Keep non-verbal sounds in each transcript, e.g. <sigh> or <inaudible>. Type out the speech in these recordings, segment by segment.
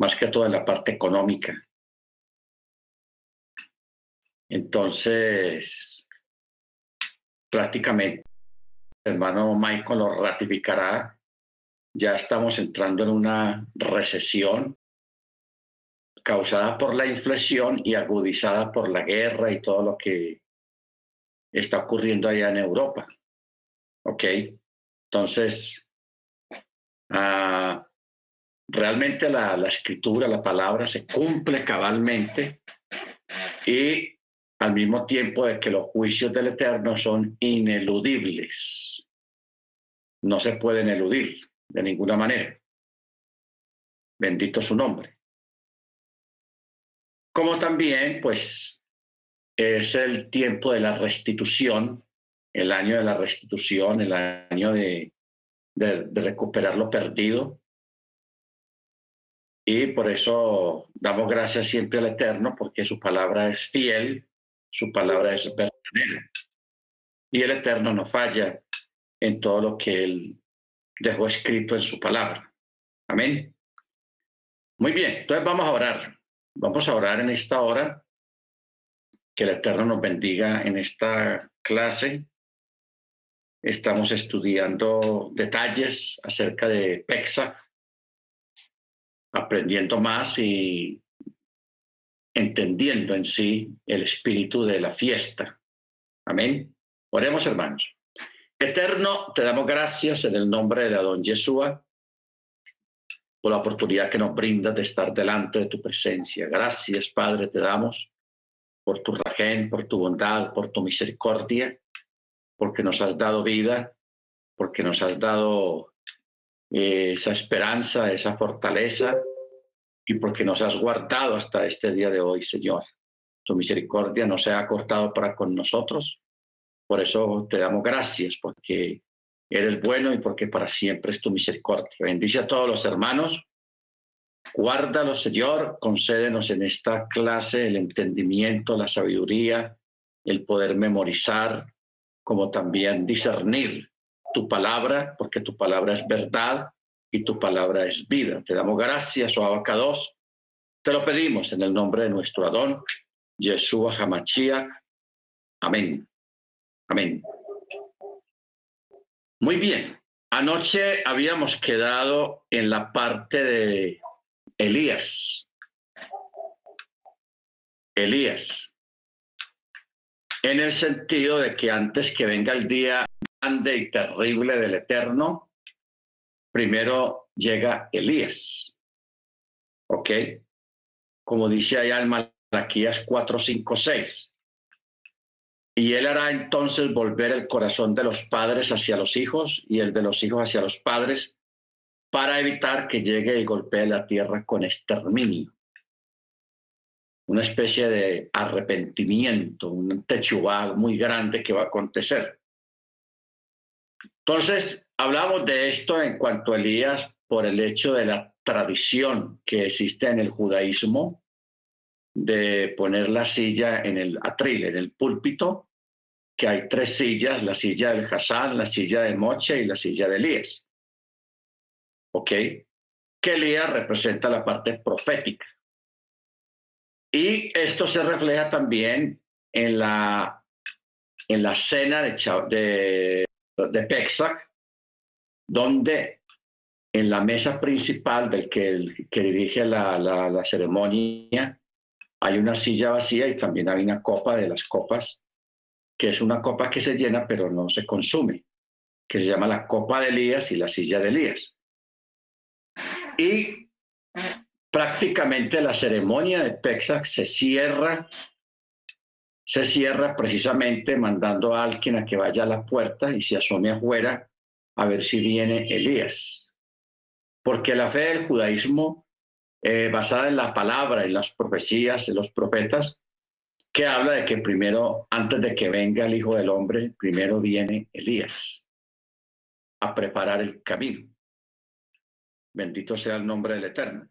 más que todo en la parte económica. Entonces, prácticamente, hermano Michael lo ratificará, ya estamos entrando en una recesión causada por la inflación y agudizada por la guerra y todo lo que está ocurriendo allá en Europa. ¿Ok? Entonces, uh, realmente la, la, escritura, la palabra se cumple cabalmente y al mismo tiempo de que los juicios del Eterno son ineludibles. No se pueden eludir de ninguna manera. Bendito su nombre. Como también, pues, es el tiempo de la restitución, el año de la restitución, el año de, de, de recuperar lo perdido, y por eso damos gracias siempre al Eterno, porque su palabra es fiel, su palabra es verdadera. Y el Eterno no falla en todo lo que Él dejó escrito en su palabra. Amén. Muy bien, entonces vamos a orar. Vamos a orar en esta hora. Que el Eterno nos bendiga en esta clase. Estamos estudiando detalles acerca de Pexa aprendiendo más y entendiendo en sí el espíritu de la fiesta. Amén. Oremos, hermanos. Eterno, te damos gracias en el nombre de Adón Yeshua por la oportunidad que nos brindas de estar delante de tu presencia. Gracias, Padre, te damos por tu rajén, por tu bondad, por tu misericordia, porque nos has dado vida, porque nos has dado esa esperanza, esa fortaleza y porque nos has guardado hasta este día de hoy, Señor. Tu misericordia no se ha cortado para con nosotros. Por eso te damos gracias, porque eres bueno y porque para siempre es tu misericordia. Bendice a todos los hermanos. Guárdalos, Señor. Concédenos en esta clase el entendimiento, la sabiduría, el poder memorizar, como también discernir tu palabra, porque tu palabra es verdad y tu palabra es vida. Te damos gracias, oh Abacados. Te lo pedimos en el nombre de nuestro Adón, Yeshua Hamachia. Amén. Amén. Muy bien. Anoche habíamos quedado en la parte de Elías. Elías. En el sentido de que antes que venga el día grande y terrible del Eterno, primero llega Elías. ¿Ok? Como dice allá en Malaquías 4, 5, 6. Y él hará entonces volver el corazón de los padres hacia los hijos y el de los hijos hacia los padres para evitar que llegue y golpee la tierra con exterminio. Una especie de arrepentimiento, un techubá muy grande que va a acontecer. Entonces, hablamos de esto en cuanto a Elías por el hecho de la tradición que existe en el judaísmo de poner la silla en el atril, en el púlpito, que hay tres sillas, la silla del Hassan, la silla de Moche y la silla de Elías. ¿Ok? Que Elías representa la parte profética. Y esto se refleja también en la, en la cena de, de de Pesach, donde en la mesa principal del que, dirige la, la, ceremonia hay una silla vacía y también hay una copa de las copas, que es una copa que se llena pero no se consume, que se llama la copa de Elías y la silla de Elías. Y prácticamente la ceremonia de Pesach se cierra se cierra precisamente mandando a alguien a que vaya a la puerta y se asome afuera a ver si viene Elías. Porque la fe del judaísmo, eh, basada en la palabra, en las profecías, en los profetas, que habla de que primero, antes de que venga el Hijo del Hombre, primero viene Elías a preparar el camino. Bendito sea el nombre del Eterno.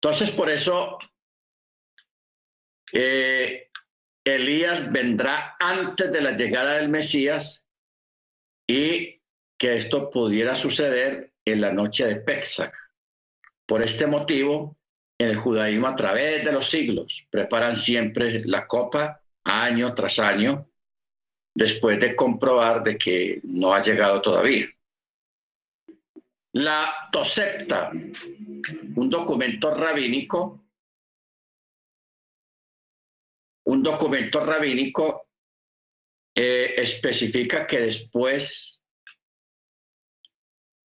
Entonces, por eso eh, Elías vendrá antes de la llegada del Mesías y que esto pudiera suceder en la noche de Pesach, Por este motivo, el judaísmo a través de los siglos preparan siempre la copa año tras año después de comprobar de que no ha llegado todavía. La Tosepta, un documento rabínico, un documento rabínico eh, especifica que después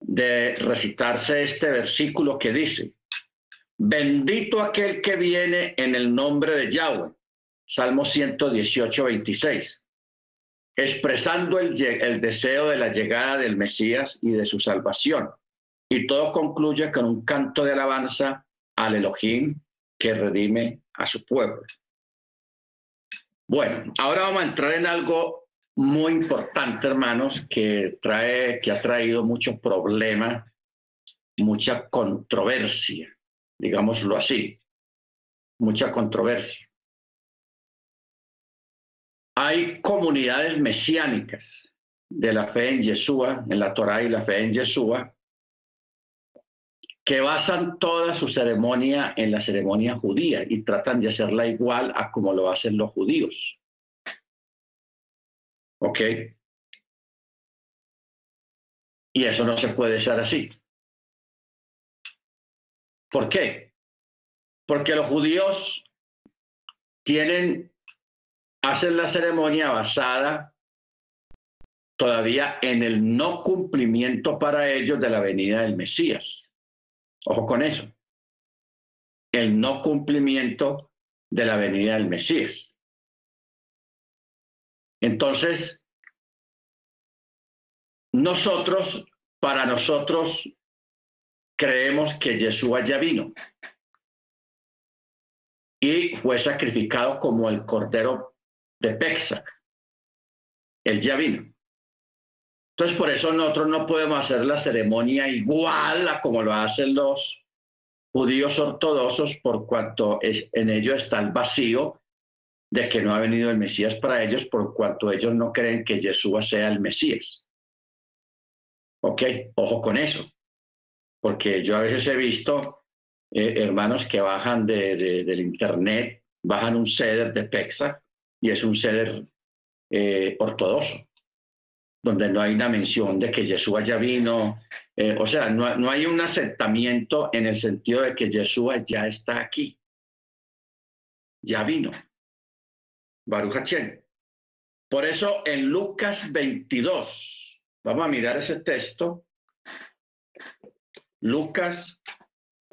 de recitarse este versículo que dice, bendito aquel que viene en el nombre de Yahweh, Salmo 118, 26, expresando el, el deseo de la llegada del Mesías y de su salvación. Y todo concluye con un canto de alabanza al Elohim que redime a su pueblo. Bueno, ahora vamos a entrar en algo muy importante, hermanos, que trae, que ha traído muchos problemas, mucha controversia, digámoslo así, mucha controversia. Hay comunidades mesiánicas de la fe en Yeshua, en la Torá y la fe en Yeshua, que basan toda su ceremonia en la ceremonia judía y tratan de hacerla igual a como lo hacen los judíos. ¿Ok? Y eso no se puede ser así. ¿Por qué? Porque los judíos tienen, hacen la ceremonia basada todavía en el no cumplimiento para ellos de la venida del Mesías. Ojo con eso. El no cumplimiento de la venida del Mesías. Entonces, nosotros, para nosotros, creemos que Yeshua ya vino y fue sacrificado como el cordero de Pexac. Él ya vino. Entonces, por eso nosotros no podemos hacer la ceremonia igual a como lo hacen los judíos ortodoxos, por cuanto en ello está el vacío de que no ha venido el Mesías para ellos, por cuanto ellos no creen que Yeshua sea el Mesías. Ok, ojo con eso, porque yo a veces he visto eh, hermanos que bajan del internet, bajan un ceder de Pexa y es un ceder eh, ortodoxo donde no hay una mención de que Yeshua ya vino, eh, o sea, no, no, hay un aceptamiento en el sentido de que Yeshua ya está aquí, ya vino. Baruch Por eso en Lucas 22, vamos a mirar ese texto, Lucas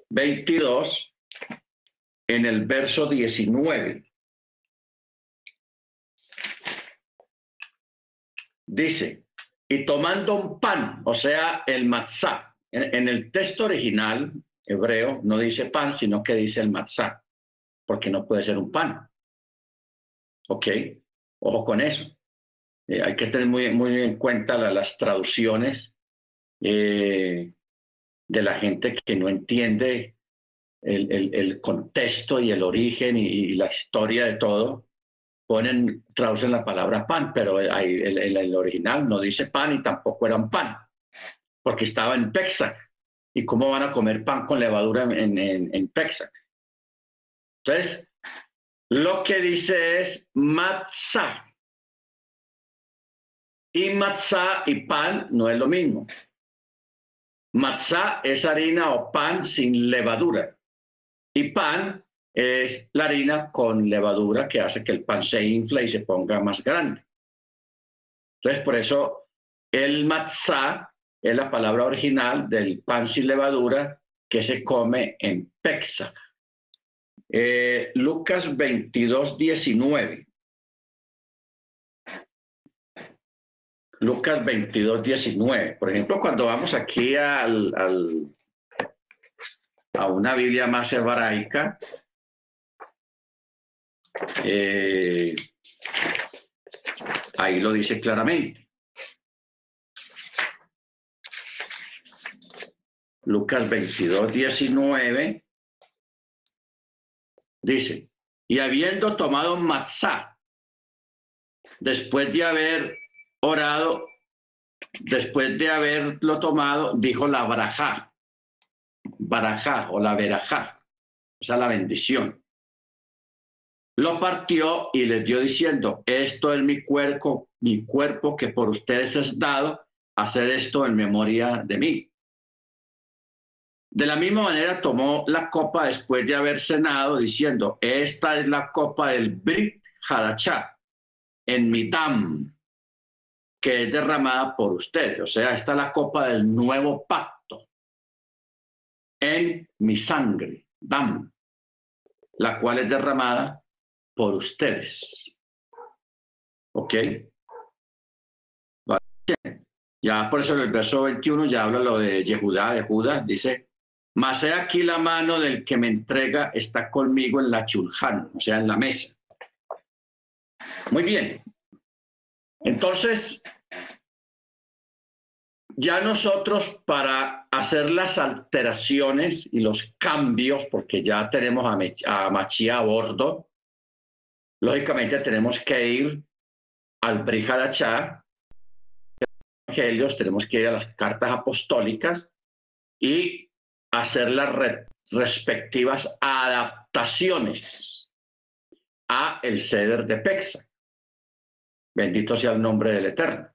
22, en el verso 19. Dice, y tomando un pan, o sea, el matzá. En, el texto original hebreo no dice pan, sino que dice el matzá, porque no puede ser un pan. ¿Ok? Ojo con eso. Eh, hay que tener muy, muy en cuenta las traducciones eh, de la gente que no entiende el, contexto y el origen y, la historia de todo ponen, traducen la palabra pan, pero el, el, original no dice pan y tampoco era un pan, porque estaba en Pexac. ¿Y cómo van a comer pan con levadura en, en, en Pexac? Entonces, lo que dice es matzah. Y matzah y pan no es lo mismo. Matzah es harina o pan sin levadura. Y pan es la harina con levadura que hace que el pan se infle y se ponga más grande. Entonces, por eso el matzah es la palabra original del pan sin levadura que se come en Pexa. Eh, Lucas 22, 19. Lucas 22, 19. Por ejemplo, cuando vamos aquí al, a una Biblia más hebraica, eh, ahí lo dice claramente. Lucas 22, 19 dice, y habiendo tomado matzá, después de haber orado, después de haberlo tomado, dijo la braja. barajá o la verajá, o sea, la bendición. Lo partió y les dio diciendo, esto es mi cuerpo, mi cuerpo que por ustedes es dado, hacer esto en memoria de mí. De la misma manera tomó la copa después de haber cenado, diciendo, esta es la copa del Brit Hadachá, en mi dam, que es derramada por ustedes. O sea, esta es la copa del nuevo pacto en mi sangre, dam, la cual es derramada por ustedes. ¿Ok? Ya por eso en el verso 21 ya habla lo de Yehudá, de Judas, dice, mas he aquí la mano del que me entrega está conmigo en la chulhan, o sea, en la mesa. Muy bien. Entonces, ya nosotros para hacer las alteraciones y los cambios, porque ya tenemos a, a Machía a bordo, lógicamente tenemos que ir al Brihadachá, evangelios, tenemos que ir a las cartas apostólicas y hacer las respectivas adaptaciones a el ceder de Pexa. Bendito sea el nombre del Eterno.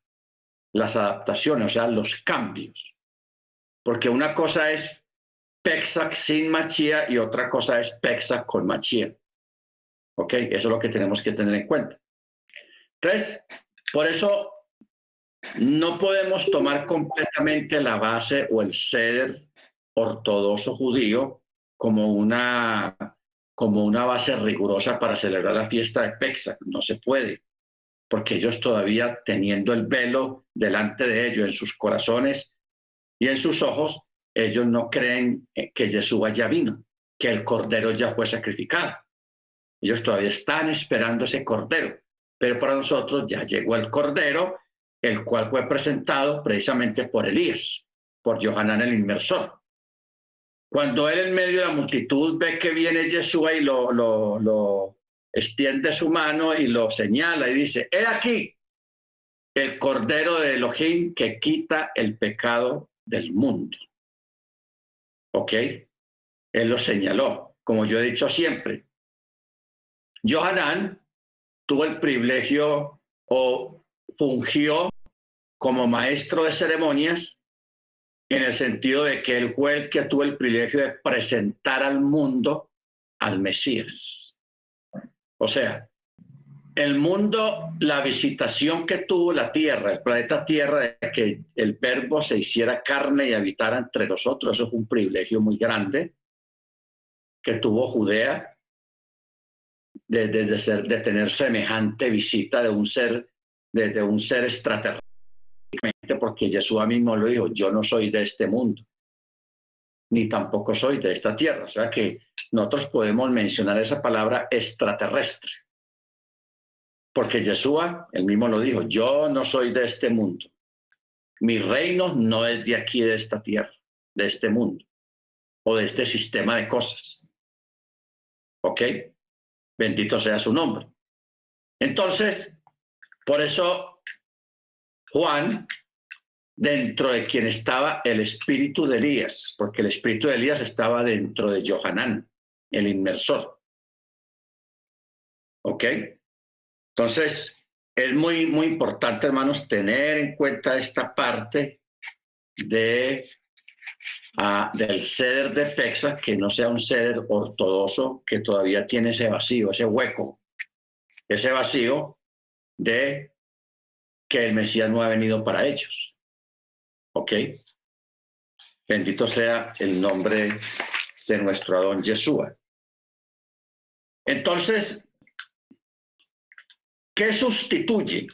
Las adaptaciones, o sea, los cambios. Porque una cosa es Pexa sin Machía y otra cosa es Pexa con Machía. ¿Ok? Eso es lo que tenemos que tener en cuenta. Entonces, por eso no podemos tomar completamente la base o el ceder ortodoxo judío como una, como una base rigurosa para celebrar la fiesta de Pesach. No se puede, porque ellos todavía teniendo el velo delante de ellos en sus corazones y en sus ojos, ellos no creen que Jesús ya vino, que el cordero ya fue sacrificado. Ellos todavía están esperando ese cordero, pero para nosotros ya llegó el cordero, el cual fue presentado precisamente por Elías, por Johanán el inmersor. Cuando él en medio de la multitud ve que viene Jesús y lo, lo, lo extiende su mano y lo señala y dice, he aquí el Cordero de Elohim que quita el pecado del mundo. ¿Ok? Él lo señaló, como yo he dicho siempre. Johanán tuvo el privilegio o fungió como maestro de ceremonias en el sentido de que él fue el que tuvo el privilegio de presentar al mundo al Mesías. O sea, el mundo, la visitación que tuvo la Tierra, el planeta Tierra, de que el verbo se hiciera carne y habitara entre nosotros, eso es un privilegio muy grande que tuvo Judea de, tener semejante visita de un ser, de un ser extraterrestre porque Jesús mismo lo dijo, yo no soy de este mundo, ni tampoco soy de esta tierra. O sea que nosotros podemos mencionar esa palabra extraterrestre, porque Jesús, él mismo lo dijo, yo no soy de este mundo. Mi reino no es de aquí, de esta tierra, de este mundo, o de este sistema de cosas. ¿Ok? Bendito sea su nombre. Entonces, por eso Juan dentro de quien estaba el espíritu de Elías, porque el espíritu de Elías estaba dentro de Johanán, el inmersor. ¿Ok? Entonces, es muy, muy importante, hermanos, tener en cuenta esta parte de, del ceder de Texas, que no sea un ceder ortodoxo, que todavía tiene ese vacío, ese hueco, ese vacío de que el Mesías no ha venido para ellos. ¿Ok? Bendito sea el nombre de nuestro Adón Yeshua. Entonces, ¿qué sustituye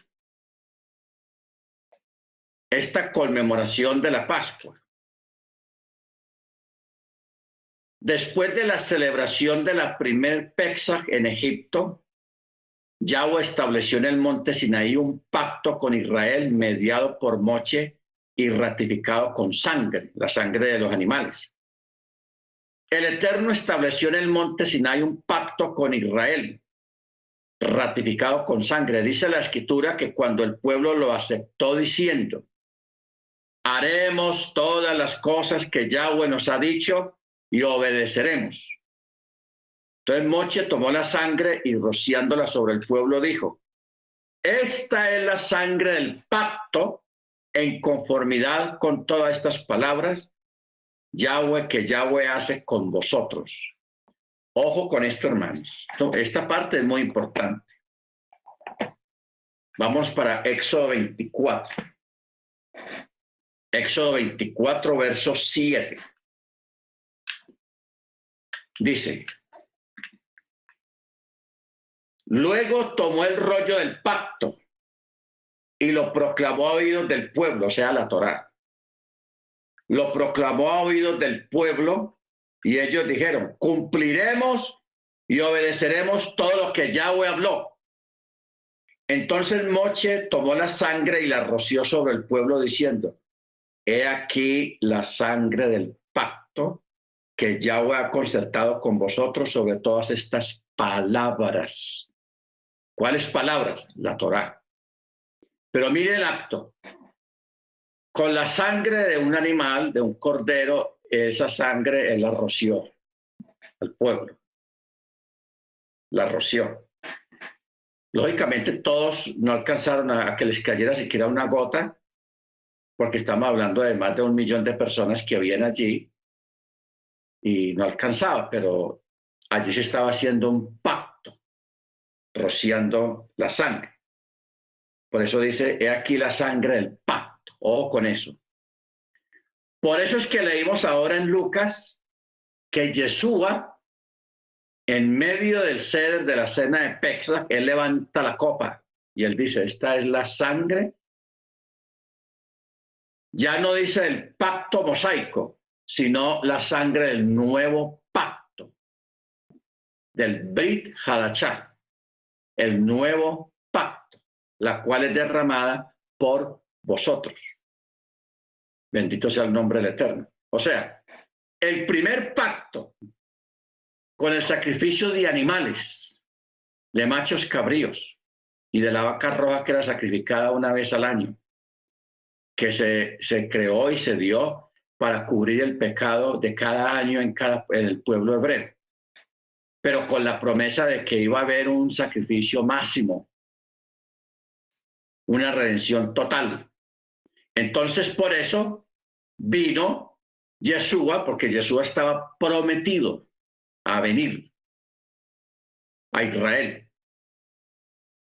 esta conmemoración de la Pascua? Después de la celebración de la primer Pesach en Egipto, Yahweh estableció en el monte Sinaí un pacto con Israel mediado por Moche y ratificado con sangre, la sangre de los animales. El Eterno estableció en el monte Sinai un pacto con Israel, ratificado con sangre. Dice la escritura que cuando el pueblo lo aceptó diciendo, haremos todas las cosas que Yahweh nos ha dicho y obedeceremos. Entonces Moche tomó la sangre y rociándola sobre el pueblo dijo, esta es la sangre del pacto en conformidad con todas estas palabras, Yahweh que Yahweh hace con vosotros. Ojo con esto, hermanos. Esta parte es muy importante. Vamos para Éxodo 24. Éxodo 24, verso 7. Dice, luego tomó el rollo del pacto y lo proclamó a oídos del pueblo, o sea, la Torá. Lo proclamó a oídos del pueblo y ellos dijeron, cumpliremos y obedeceremos todo lo que Yahweh habló. Entonces Moche tomó la sangre y la roció sobre el pueblo diciendo, he aquí la sangre del pacto que Yahweh ha concertado con vosotros sobre todas estas palabras. ¿Cuáles palabras? La Torá. Pero mire el acto. Con la sangre de un animal, de un cordero, esa sangre él la roció al pueblo. La roció. Lógicamente todos no alcanzaron a, que les cayera siquiera una gota, porque estamos hablando de más de un millón de personas que habían allí y no alcanzaba, pero allí se estaba haciendo un pacto, rociando la sangre. Por eso dice, he aquí la sangre del pacto, ojo con eso. Por eso es que leímos ahora en Lucas que Yeshua, en medio del ceder de la cena de Pexa, él levanta la copa y él dice, esta es la sangre. Ya no dice el pacto mosaico, sino la sangre del nuevo pacto, del Brit Hadachah, el nuevo pacto, la cual es derramada por vosotros. Bendito sea el nombre del Eterno. O sea, el primer pacto con el sacrificio de animales, de machos cabríos y de la vaca roja que era sacrificada una vez al año, que se, se creó y se dio para cubrir el pecado de cada año en, cada, en el pueblo hebreo, pero con la promesa de que iba a haber un sacrificio máximo, una redención total. Entonces, por eso vino Yeshua, porque Yeshua estaba prometido a venir a Israel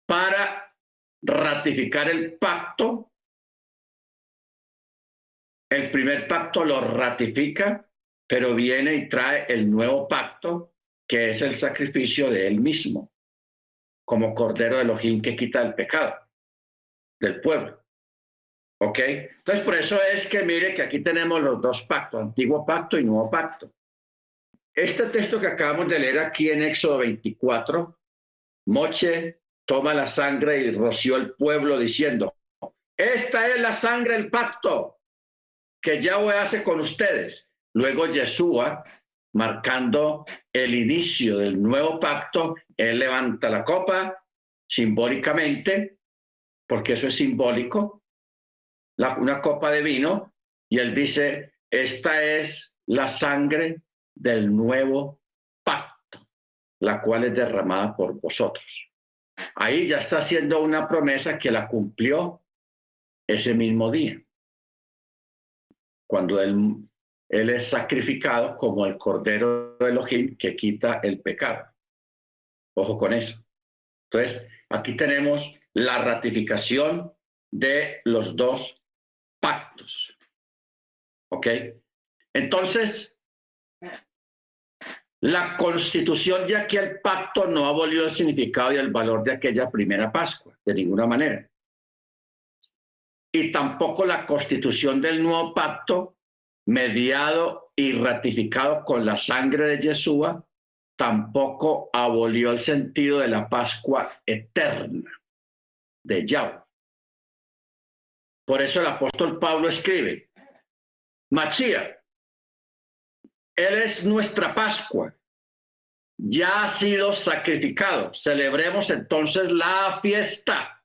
para ratificar el pacto. El primer pacto lo ratifica, pero viene y trae el nuevo pacto, que es el sacrificio de él mismo, como Cordero de Elohim que quita el pecado del pueblo. ¿Ok? Entonces, por eso es que mire que aquí tenemos los dos pactos, antiguo pacto y nuevo pacto. Este texto que acabamos de leer aquí en Éxodo 24, Moche toma la sangre y roció el pueblo diciendo, esta es la sangre del pacto que Yahweh hace con ustedes. Luego Yeshua, marcando el inicio del nuevo pacto, él levanta la copa simbólicamente, porque eso es simbólico, una copa de vino y él dice, esta es la sangre del nuevo pacto, la cual es derramada por vosotros. Ahí ya está haciendo una promesa que la cumplió ese mismo día, cuando él, es sacrificado como el Cordero de Elohim que quita el pecado. Ojo con eso. Entonces, aquí tenemos la ratificación de los dos pactos. ¿Ok? Entonces, la constitución de aquel pacto no abolió el significado y el valor de aquella primera Pascua, de ninguna manera. Y tampoco la constitución del nuevo pacto, mediado y ratificado con la sangre de Yeshua, tampoco abolió el sentido de la Pascua eterna de Yahweh. Por eso el apóstol Pablo escribe, Machía, Él es nuestra Pascua, ya ha sido sacrificado, celebremos entonces la fiesta.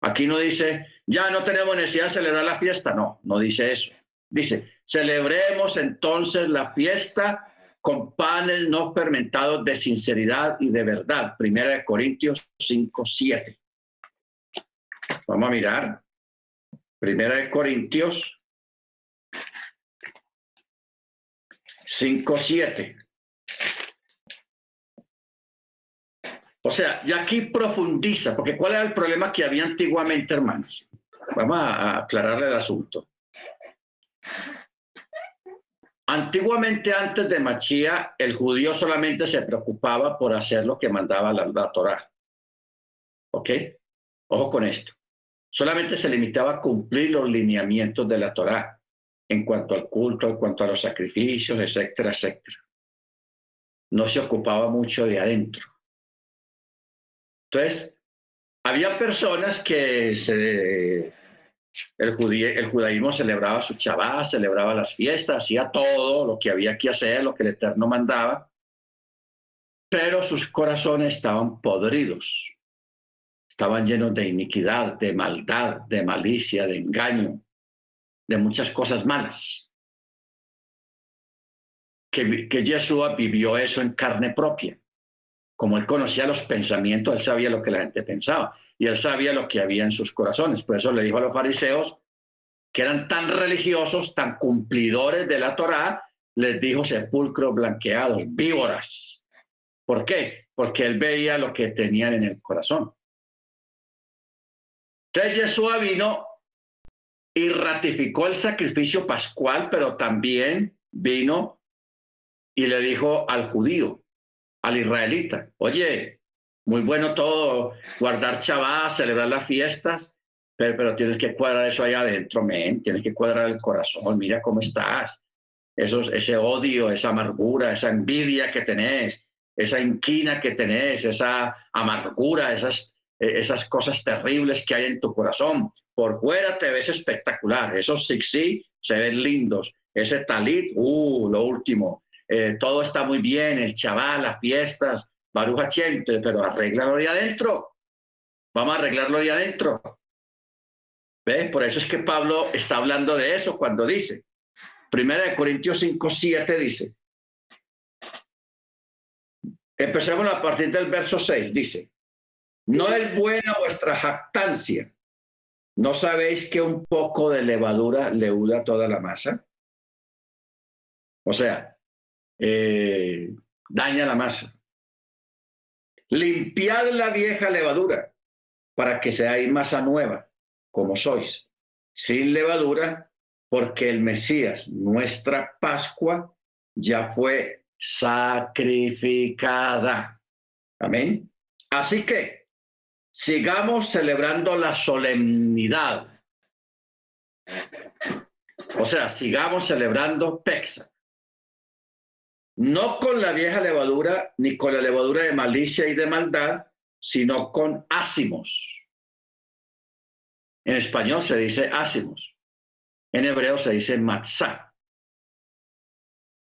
Aquí no dice ya no tenemos necesidad de celebrar la fiesta. No, no dice eso. Dice, celebremos entonces la fiesta con panes no fermentados de sinceridad y de verdad. Primera de Corintios 5, 7. Vamos a mirar. Primera de Corintios 5, 7. O sea, y aquí profundiza, porque ¿cuál era el problema que había antiguamente, hermanos? Vamos a aclararle el asunto. Antiguamente, antes de Machía, el judío solamente se preocupaba por hacer lo que mandaba la, la Torah. ¿Ok? Ojo con esto. Solamente se limitaba a cumplir los lineamientos de la Torah en cuanto al culto, en cuanto a los sacrificios, etcétera, etcétera. No se ocupaba mucho de adentro. Entonces, había personas que el, judaísmo celebraba su chabá, celebraba las fiestas, hacía todo lo que había que hacer, lo que el Eterno mandaba, pero sus corazones estaban podridos, estaban llenos de iniquidad, de maldad, de malicia, de engaño, de muchas cosas malas. Que, que Yeshua vivió eso en carne propia. Como él conocía los pensamientos, él sabía lo que la gente pensaba y él sabía lo que había en sus corazones. Por eso le dijo a los fariseos, que eran tan religiosos, tan cumplidores de la Torá, les dijo sepulcros blanqueados, víboras. ¿Por qué? Porque él veía lo que tenían en el corazón. Entonces Jesús vino y ratificó el sacrificio pascual, pero también vino y le dijo al judío, al israelita, oye, muy bueno todo, guardar chavá, celebrar las fiestas, pero, pero tienes que cuadrar eso allá adentro, men, tienes que cuadrar el corazón, mira cómo estás. Esos, ese odio, esa amargura, esa envidia que tenés, esa inquina que tenés, esa amargura, esas, esas cosas terribles que hay en tu corazón. Por fuera te ves espectacular, esos sí se ven lindos, ese talit, uh, lo último, eh, todo está muy bien, el chaval, las fiestas, Baruja pero arréglalo de adentro. Vamos a arreglarlo de adentro. ¿Ve? Por eso es que Pablo está hablando de eso cuando dice, Primera de Corintios 5, 7 dice, empecemos a partir del verso 6, dice, no es buena vuestra jactancia. ¿No sabéis que un poco de levadura leuda toda la masa? O sea, eh, daña la masa. Limpiad la vieja levadura para que seáis masa nueva, como sois, sin levadura, porque el Mesías, nuestra Pascua, ya fue sacrificada. Amén. Así que sigamos celebrando la solemnidad. O sea, sigamos celebrando Pexa no con la vieja levadura ni con la levadura de malicia y de maldad, sino con ácimos. En español se dice ácimos, en hebreo se dice matzah,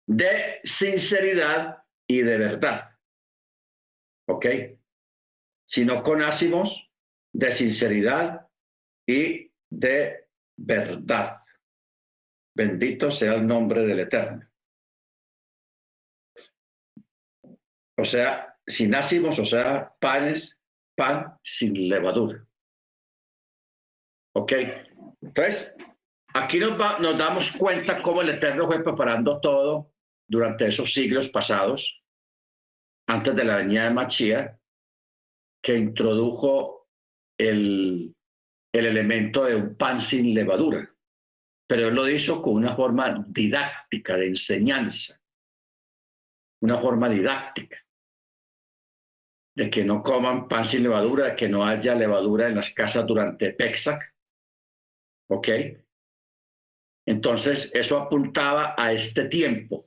de sinceridad y de verdad. ¿Ok? Sino con ácimos de sinceridad y de verdad. Bendito sea el nombre del Eterno. O sea, sin ácimos, o sea, panes, pan sin levadura. ¿Ok? Entonces, aquí nos, nos damos cuenta cómo el Eterno fue preparando todo durante esos siglos pasados, antes de la venida de Machía, que introdujo el, el elemento de un pan sin levadura. Pero él lo hizo con una forma didáctica de enseñanza, una forma didáctica de que no coman pan sin levadura, de que no haya levadura en las casas durante Pexac. ¿Ok? Entonces, eso apuntaba a este tiempo,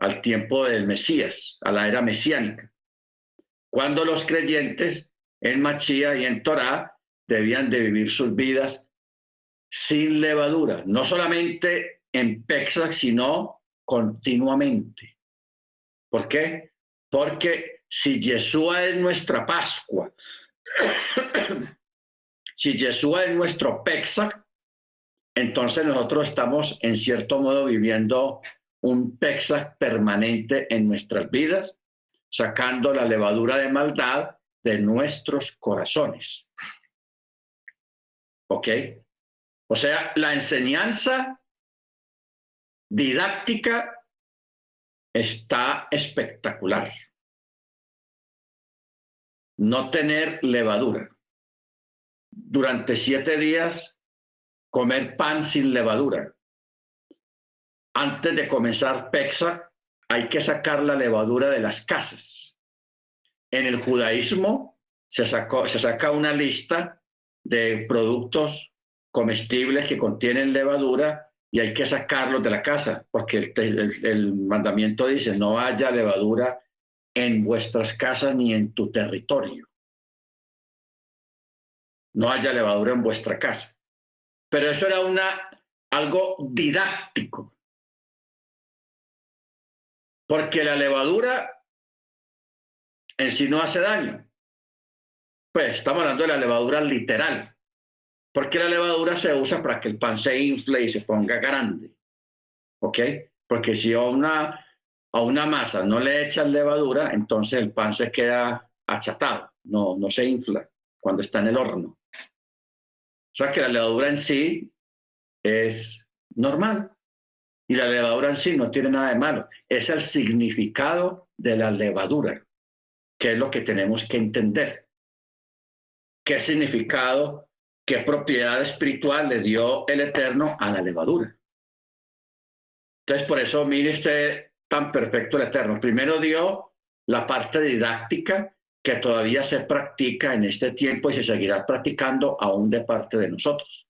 al tiempo del Mesías, a la era mesiánica, cuando los creyentes en Machía y en Torá debían de vivir sus vidas sin levadura, no solamente en Pexac, sino continuamente. ¿Por qué? Porque si Yeshua es nuestra Pascua, <coughs> si Yeshua es nuestro Pesach, entonces nosotros estamos en cierto modo viviendo un Pesach permanente en nuestras vidas, sacando la levadura de maldad de nuestros corazones. ¿Ok? O sea, la enseñanza didáctica está espectacular. No tener levadura. Durante siete días, comer pan sin levadura. Antes de comenzar Pexa, hay que sacar la levadura de las casas. En el judaísmo se, sacó, se saca una lista de productos comestibles que contienen levadura y hay que sacarlos de la casa, porque el, mandamiento dice, no haya levadura en vuestras casas ni en tu territorio. No haya levadura en vuestra casa. Pero eso era una, algo didáctico. Porque la levadura en sí no hace daño. Pues estamos hablando de la levadura literal. Porque la levadura se usa para que el pan se infle y se ponga grande. ¿Ok? Porque si a una, a una masa no le echan levadura, entonces el pan se queda achatado, no, no se infla cuando está en el horno. O sea que la levadura en sí es normal. Y la levadura en sí no tiene nada de malo. Es el significado de la levadura, que es lo que tenemos que entender. ¿Qué significado qué propiedad espiritual le dio el Eterno a la levadura. Entonces, por eso mire usted tan perfecto el Eterno. Primero dio la parte didáctica que todavía se practica en este tiempo y se seguirá practicando aún de parte de nosotros,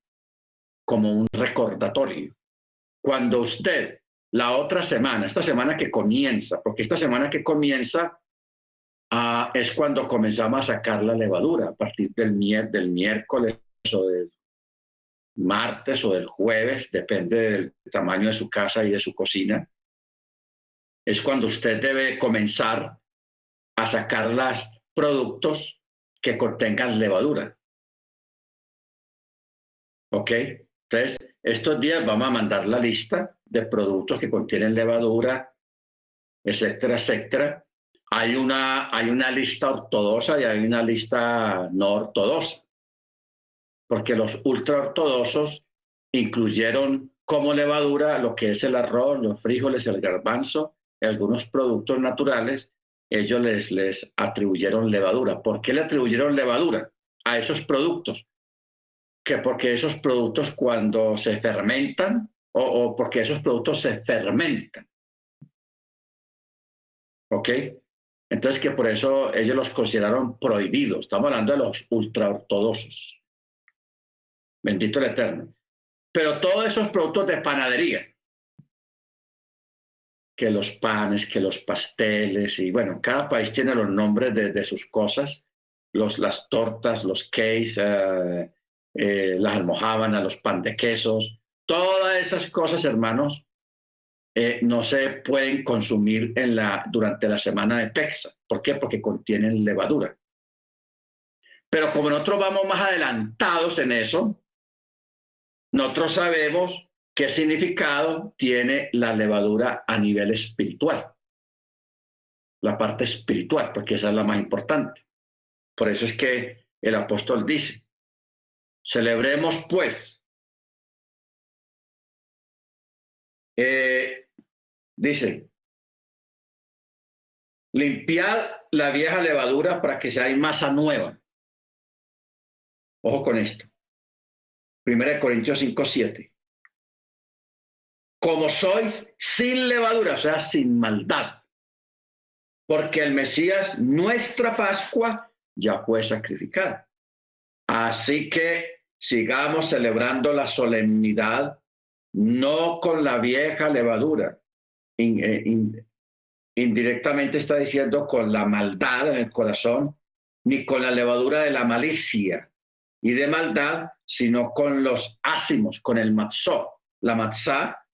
como un recordatorio. Cuando usted la otra semana, esta semana que comienza, porque esta semana que comienza ah, es cuando comenzamos a sacar la levadura, a partir del, del miércoles o del martes o del jueves, depende del tamaño de su casa y de su cocina, es cuando usted debe comenzar a sacar los productos que contengan levadura. ¿Ok? Entonces, estos días vamos a mandar la lista de productos que contienen levadura, etcétera, etcétera. Hay una, hay una lista ortodoxa y hay una lista no ortodoxa porque los ultraortodoxos incluyeron como levadura lo que es el arroz, los frijoles, el garbanzo algunos productos naturales, ellos les, les atribuyeron levadura. ¿Por qué le atribuyeron levadura a esos productos? Que porque esos productos cuando se fermentan o, o porque esos productos se fermentan. ¿Ok? Entonces que por eso ellos los consideraron prohibidos. Estamos hablando de los ultraortodoxos. Bendito el Eterno. Pero todos esos productos de panadería, que los panes, que los pasteles, y bueno, cada país tiene los nombres de, sus cosas, los, las tortas, los cakes, eh, eh, las almohábanas, los pan de quesos, todas esas cosas, hermanos, eh, no se pueden consumir en la, durante la semana de Pexa. ¿Por qué? Porque contienen levadura. Pero como nosotros vamos más adelantados en eso, nosotros sabemos qué significado tiene la levadura a nivel espiritual, la parte espiritual, porque esa es la más importante. Por eso es que el apóstol dice, celebremos pues, eh, dice, limpiad la vieja levadura para que sea masa nueva. Ojo con esto. Primera Corintios 5, 7. Como sois sin levadura, o sea, sin maldad. Porque el Mesías, nuestra Pascua, ya fue sacrificada. Así que sigamos celebrando la solemnidad, no con la vieja levadura. Eh, indirectamente está diciendo con la maldad en el corazón, ni con la levadura de la malicia y de maldad, sino con los ácimos, con el matzó, la matzá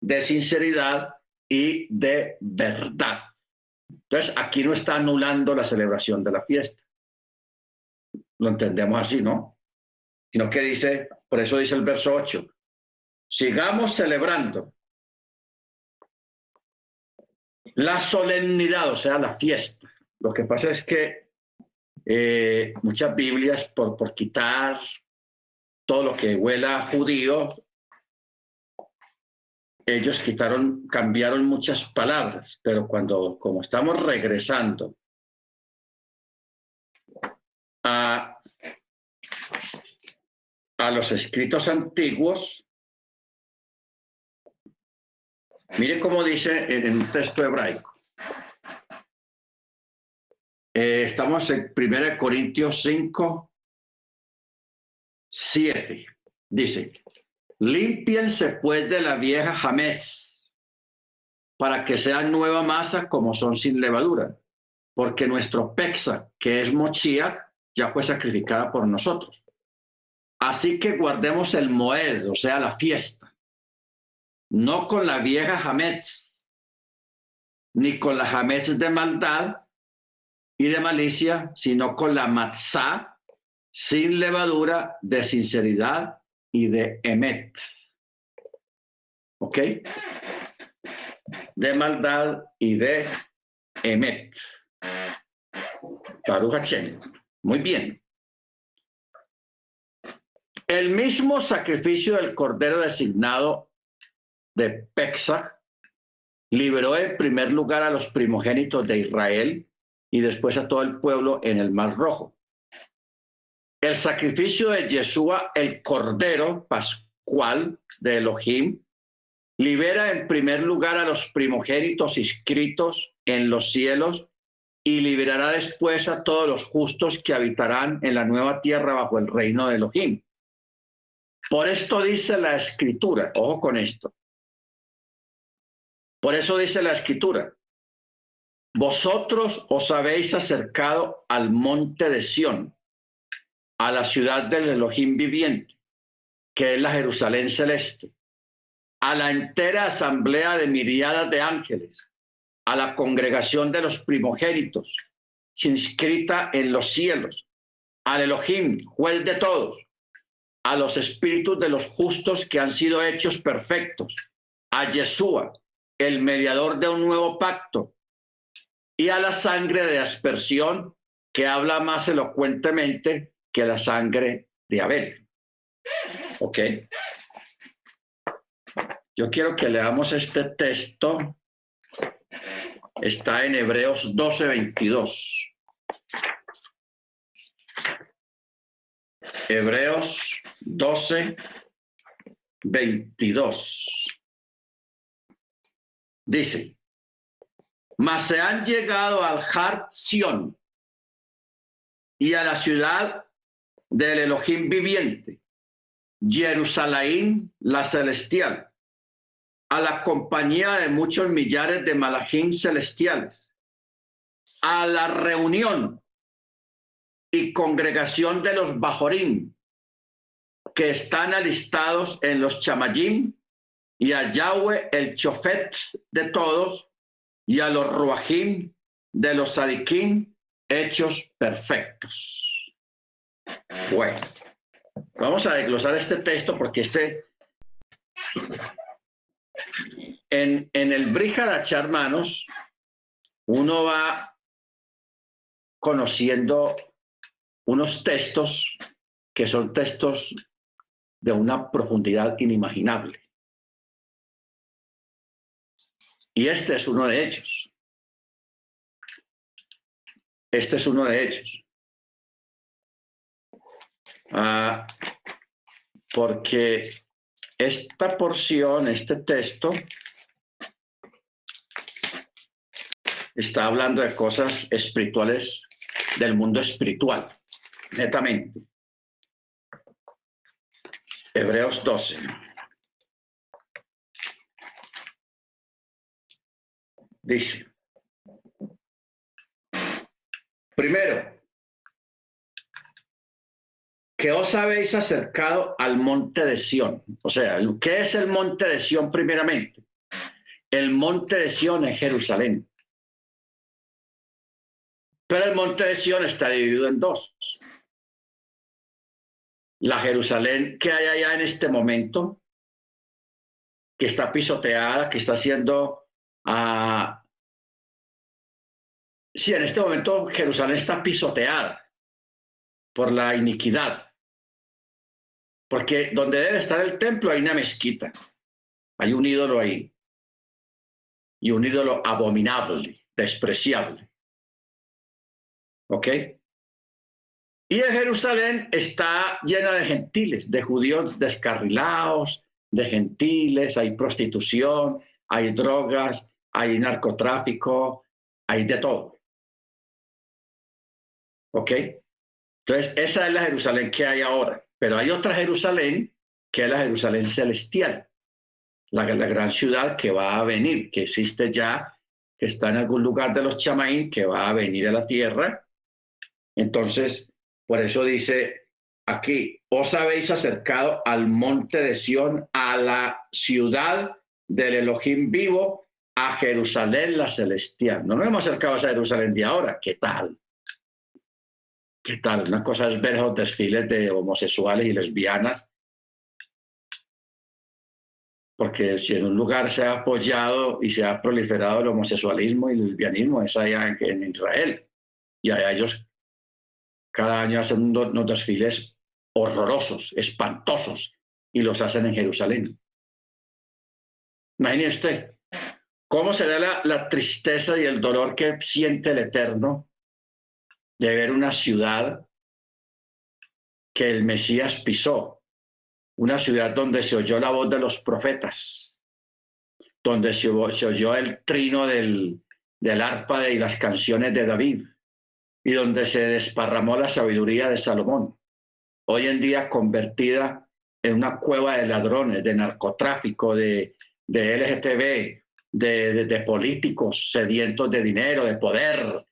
de sinceridad y de verdad. Entonces, aquí no está anulando la celebración de la fiesta. Lo entendemos así, ¿no? sino que dice, por eso dice el verso 8, sigamos celebrando la solemnidad, o sea, la fiesta. Lo que pasa es que eh, muchas Biblias, por, por quitar todo lo que huela judío, ellos quitaron, cambiaron muchas palabras, pero cuando, como estamos regresando a, a los escritos antiguos, mire cómo dice en el texto hebraico. Eh, estamos en 1 Corintios 5, 7. Dice, Límpiense pues de la vieja jamés, para que sean nueva masa como son sin levadura, porque nuestro pexa, que es mochía, ya fue sacrificada por nosotros. Así que guardemos el moed, o sea, la fiesta, no con la vieja jamés, ni con la jamés de maldad y de malicia, sino con la matzá sin levadura de sinceridad y de Emet. ¿Ok? De maldad y de Emet. Muy bien. El mismo sacrificio del cordero designado de Pesach liberó en primer lugar a los primogénitos de Israel y después a todo el pueblo en el Mar Rojo. El sacrificio de Yeshua, el Cordero Pascual de Elohim, libera en primer lugar a los primogénitos inscritos en los cielos y liberará después a todos los justos que habitarán en la nueva tierra bajo el reino de Elohim. Por esto dice la escritura, ojo con esto. Por eso dice la escritura, vosotros os habéis acercado al monte de Sión a la ciudad del Elohim viviente, que es la Jerusalén celeste, a la entera asamblea de miriadas de ángeles, a la congregación de los primogénitos, inscrita en los cielos, al Elohim, juez de todos, a los espíritus de los justos que han sido hechos perfectos, a Yeshua, el mediador de un nuevo pacto, y a la sangre de aspersión que habla más elocuentemente que la sangre de Abel. ¿Ok? Yo quiero que leamos este texto. Está en Hebreos 12, 22. Hebreos 12, 22. Dice, mas se han llegado al Har Sion y a la ciudad del Elohim viviente, Jerusalén la celestial, a la compañía de muchos millares de malachim celestiales, a la reunión y congregación de los bajorim que están alistados en los chamayim y a Yahweh el chofet de todos y a los ruajim de los sadikim hechos perfectos. Bueno, vamos a desglosar este texto porque este, en, en el Brihadacha, hermanos, uno va conociendo unos textos que son textos de una profundidad inimaginable. Y este es uno de ellos. Este es uno de ellos. Ah, porque esta porción, este texto, está hablando de cosas espirituales del mundo espiritual, netamente. Hebreos 12. Dice, primero, que os habéis acercado al monte de Sión. O sea, ¿qué es el monte de Sión primeramente? El monte de Sión es Jerusalén. Pero el monte de Sión está dividido en dos. la Jerusalén que hay allá en este momento, que está pisoteada, que está siendo... Uh, sí, en este momento Jerusalén está pisoteada por la iniquidad, porque donde debe estar el templo hay una mezquita, hay un ídolo ahí, y un ídolo abominable, despreciable. ¿Ok? Y en Jerusalén está llena de gentiles, de judíos descarrilados, de gentiles, hay prostitución, hay drogas, hay narcotráfico, hay de todo. ¿Ok? Entonces, esa es la Jerusalén que hay ahora. Pero hay otra Jerusalén que es la Jerusalén celestial, la, la gran ciudad que va a venir, que existe ya, que está en algún lugar de los chamaín, que va a venir a la tierra. Entonces, por eso dice aquí, os habéis acercado al monte de Sión, a la ciudad del Elohim vivo, a Jerusalén la celestial. No nos hemos acercado a Jerusalén de ahora. ¿Qué tal? ¿Qué tal? Una cosa es ver los desfiles de homosexuales y lesbianas, porque si en un lugar se ha apoyado y se ha proliferado el homosexualismo y el lesbianismo, es allá en, en Israel. Y allá ellos cada año hacen unos desfiles horrorosos, espantosos, y los hacen en Jerusalén. Imagine usted, ¿cómo será la, la tristeza y el dolor que siente el Eterno de ver una ciudad que el Mesías pisó, una ciudad donde se oyó la voz de los profetas, donde se, oyó el trino del, del arpa y las canciones de David, y donde se desparramó la sabiduría de Salomón, hoy en día convertida en una cueva de ladrones, de narcotráfico, de, de LGTB, de, de, políticos sedientos de dinero, de poder,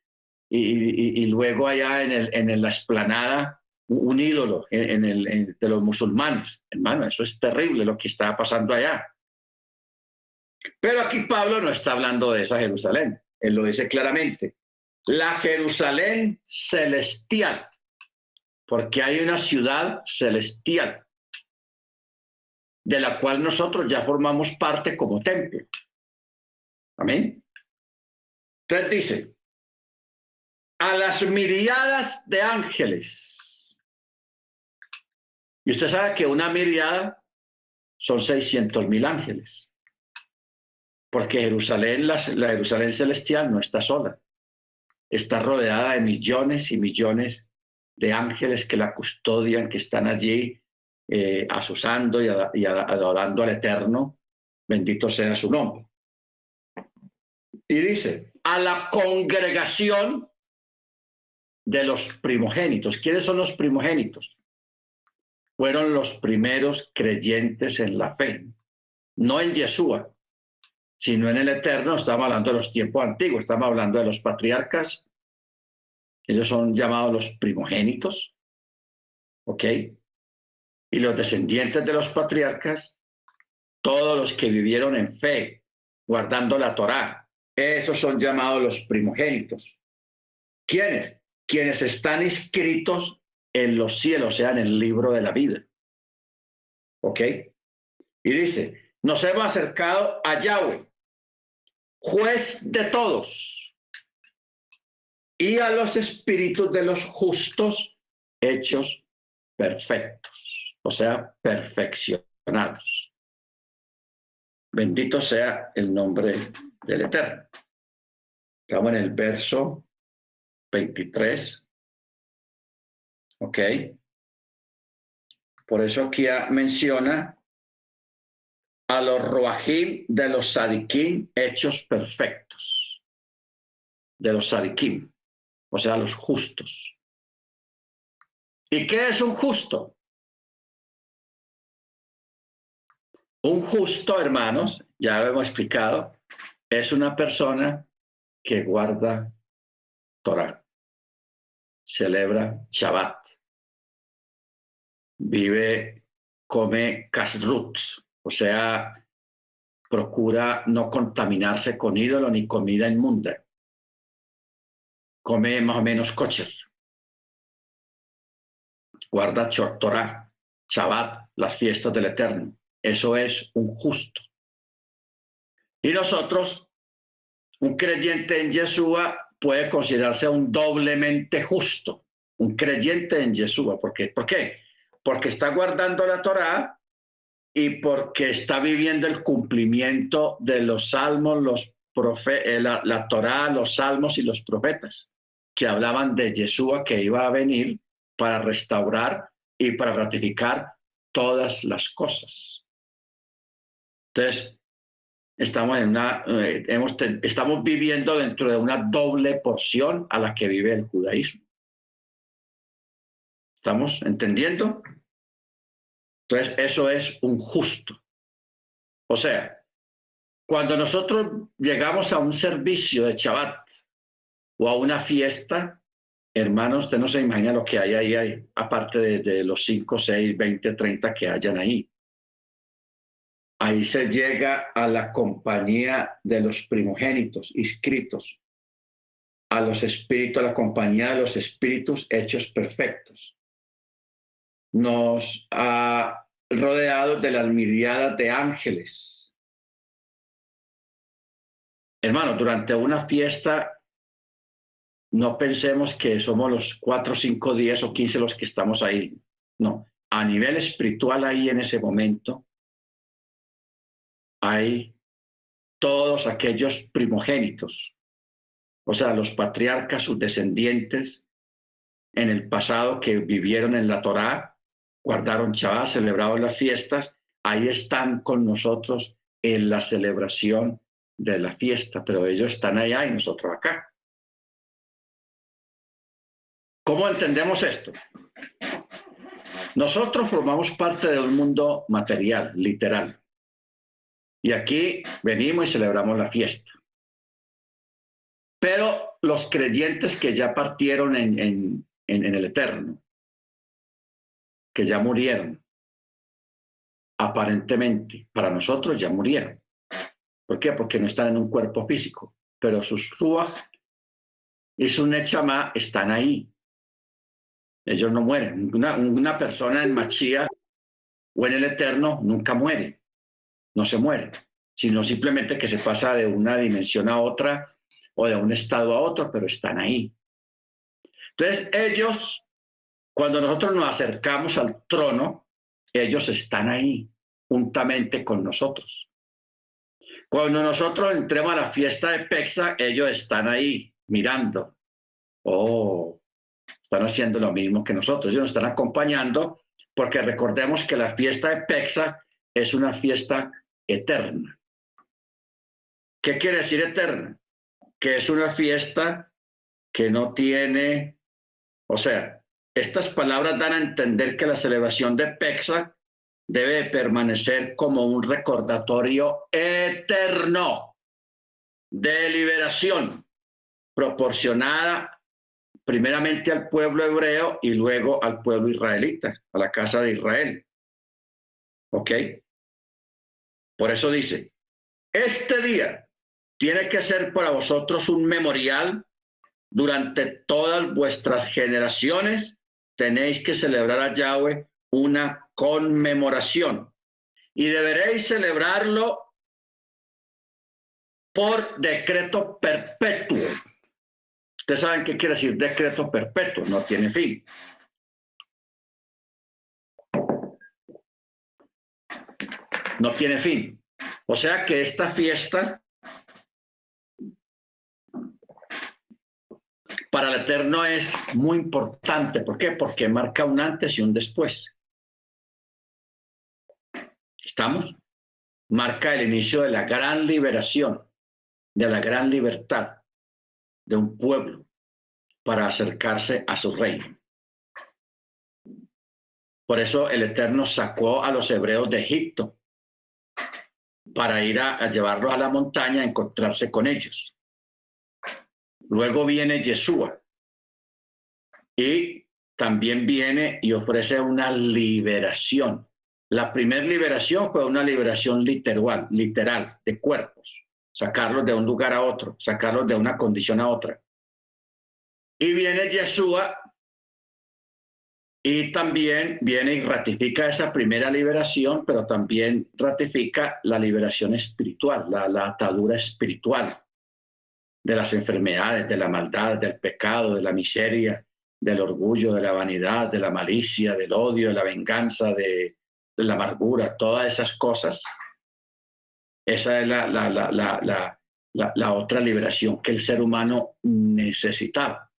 y, y, luego allá en, el, en la esplanada un ídolo en, el, de los musulmanes. Hermano, eso es terrible lo que está pasando allá. Pero aquí Pablo no está hablando de esa Jerusalén, él lo dice claramente la Jerusalén celestial, porque hay una ciudad celestial de la cual nosotros ya formamos parte como templo. Amén. Entonces dice, a las miriadas de ángeles. Y usted sabe que una miriada son 600 mil ángeles, porque Jerusalén, la Jerusalén celestial no está sola está rodeada de millones y millones de ángeles que la custodian, que están allí eh, asusando y, y adorando al Eterno. Bendito sea su nombre. Y dice, a la congregación de los primogénitos. ¿Quiénes son los primogénitos? Fueron los primeros creyentes en la fe, no en Yeshua, sino en el eterno, estamos hablando de los tiempos antiguos, estamos hablando de los patriarcas, ellos son llamados los primogénitos, ¿ok? Y los descendientes de los patriarcas, todos los que vivieron en fe, guardando la Torá, esos son llamados los primogénitos. ¿Quiénes? Quienes están inscritos en los cielos, o sea, en el libro de la vida. ¿Ok? Y dice, nos hemos acercado a Yahweh, juez de todos, y a los espíritus de los justos hechos perfectos, o sea, perfeccionados. Bendito sea el nombre del Eterno. Estamos en el verso 23. ¿Ok? Por eso aquí menciona a los roajim de los sadiquim hechos perfectos, de los sadiquim, o sea, los justos. ¿Y qué es un justo? Un justo, hermanos, ya lo hemos explicado, es una persona que guarda Torah, celebra Shabbat, vive, come kashrut, o sea, procura no contaminarse con ídolo ni comida inmunda. Come más o menos kosher. Guarda Torah, Shabbat, las fiestas del Eterno. Eso es un justo. Y nosotros, un creyente en Yeshua puede considerarse un doblemente justo, un creyente en Yeshua. ¿Por qué? ¿Por qué? Porque está guardando la Torá y porque está viviendo el cumplimiento de los salmos, los eh, la, la Torá, los salmos y los profetas, que hablaban de Yeshua que iba a venir para restaurar y para ratificar todas las cosas. Entonces, estamos, en una, eh, hemos, estamos viviendo dentro de una doble porción a la que vive el judaísmo. ¿Estamos entendiendo? Entonces, eso es un justo. O sea, cuando nosotros llegamos a un servicio de Shabbat o a una fiesta, hermanos, usted no se imagina lo que hay ahí, aparte de, los 5, 6, 20, 30 que hayan ahí. Ahí se llega a la compañía de los primogénitos inscritos, a los espíritus, a la compañía de los espíritus hechos perfectos. Nos ha rodeado de las miriadas de ángeles. Hermano, durante una fiesta no pensemos que somos los cuatro, cinco, diez o quince los que estamos ahí. No, a nivel espiritual ahí en ese momento hay todos aquellos primogénitos, o sea, los patriarcas, sus descendientes en el pasado que vivieron en la Torá, guardaron Shabbat, celebraron las fiestas, ahí están con nosotros en la celebración de la fiesta, pero ellos están allá y nosotros acá. ¿Cómo entendemos esto? Nosotros formamos parte de un mundo material, literal. Y aquí venimos y celebramos la fiesta. Pero los creyentes que ya partieron en, en, el eterno, que ya murieron, aparentemente, para nosotros ya murieron. ¿Por qué? Porque no están en un cuerpo físico, pero sus ruach y su nechama están ahí. Ellos no mueren. Una, persona en Machía o en el Eterno nunca muere, no se muere, sino simplemente que se pasa de una dimensión a otra o de un estado a otro, pero están ahí. Entonces, ellos, cuando nosotros nos acercamos al trono, ellos están ahí, juntamente con nosotros. Cuando nosotros entremos a la fiesta de Pexa, ellos están ahí mirando. Oh, están haciendo lo mismo que nosotros, ellos nos están acompañando porque recordemos que la fiesta de Pexa es una fiesta eterna. ¿Qué quiere decir eterna? Que es una fiesta que no tiene, o sea, estas palabras dan a entender que la celebración de Pexa debe permanecer como un recordatorio eterno de liberación proporcionada primeramente al pueblo hebreo y luego al pueblo israelita, a la casa de Israel. ¿Ok? Por eso dice, este día tiene que ser para vosotros un memorial durante todas vuestras generaciones. Tenéis que celebrar a Yahweh una conmemoración y deberéis celebrarlo por decreto perpetuo Ustedes saben qué quiere decir decreto perpetuo, no tiene fin. No tiene fin. O sea que esta fiesta para el Eterno es muy importante. ¿Por qué? Porque marca un antes y un después. ¿Estamos? Marca el inicio de la gran liberación, de la gran libertad de un pueblo para acercarse a su reino. Por eso el Eterno sacó a los hebreos de Egipto para ir a, llevarlos a la montaña a encontrarse con ellos. Luego viene Yeshua y también viene y ofrece una liberación. La primera liberación fue una liberación literal, literal de cuerpos sacarlos de un lugar a otro, sacarlos de una condición a otra. Y viene Yeshua Y también viene y ratifica esa primera liberación, pero también ratifica la liberación espiritual, la, atadura espiritual de las enfermedades, de la maldad, del pecado, de la miseria, del orgullo, de la vanidad, de la malicia, del odio, de la venganza, de, la amargura, todas esas cosas. Esa es la, la, otra liberación que el ser humano necesitaba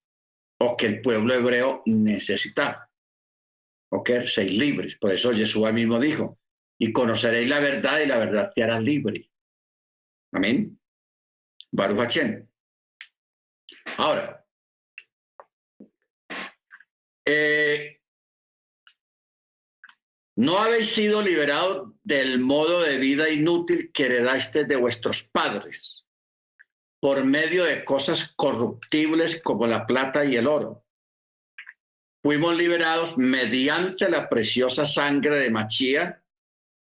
o que el pueblo hebreo necesitaba. Seis libres. Por eso Jesús mismo dijo, y conoceréis la verdad y la verdad te hará libre. Amén. Baruch Ahora, eh, no habéis sido liberados del modo de vida inútil que heredaste de vuestros padres por medio de cosas corruptibles como la plata y el oro. Fuimos liberados mediante la preciosa sangre de Machía,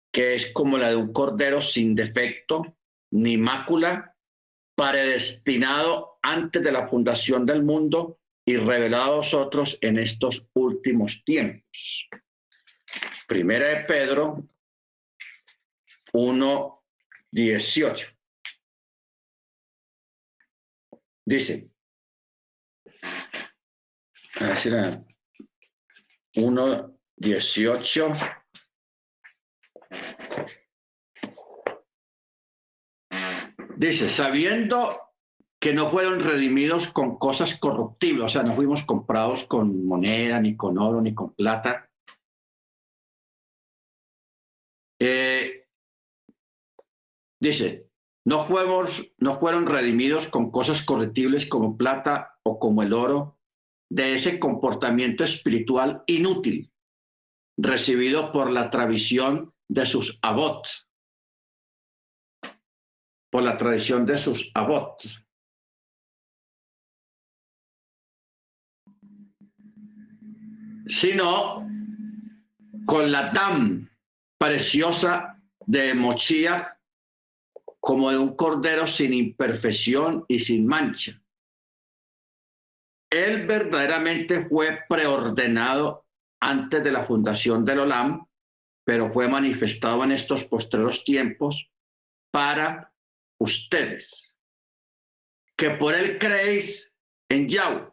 que es como la de un cordero sin defecto ni mácula, predestinado antes de la fundación del mundo y revelado a vosotros en estos últimos tiempos. Primera de Pedro 1, 18. Dice, 1, 18. Dice, sabiendo que no fueron redimidos con cosas corruptibles, o sea, no fuimos comprados con moneda, ni con oro, ni con plata. Eh, dice, no, fuimos, no fueron redimidos con cosas corruptibles como plata o como el oro, de ese comportamiento espiritual inútil recibido por la tradición de sus abot, por la tradición de sus abot. Sino con la dam preciosa de Mochía como de un cordero sin imperfección y sin mancha. Él verdaderamente fue preordenado antes de la fundación del Olam, pero fue manifestado en estos postreros tiempos para ustedes, que por él creéis en Yahweh,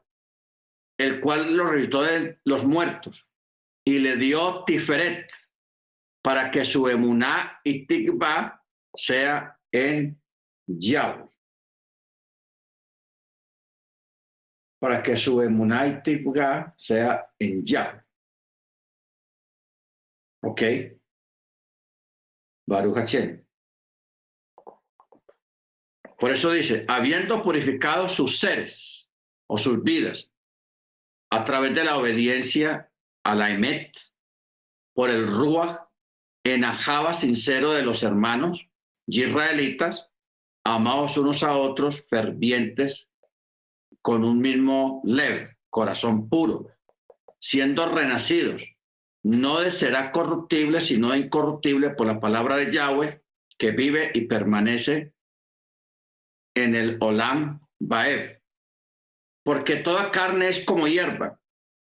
el cual lo resucitó de los muertos y le dio Tiferet para que su emuná y tikva sea en Yahweh. Para que su emuná sea en Yahweh. ¿Ok? Baruch. Por eso dice, habiendo purificado sus seres o sus vidas a través de la obediencia a la Emet, por el Ruach, enajaba sincero de los hermanos israelitas, amados unos a otros, fervientes, con un mismo leve, corazón puro, siendo renacidos, no será corruptible, sino incorruptible por la palabra de Yahweh, que vive y permanece en el Olam Baeb. Porque toda carne es como hierba,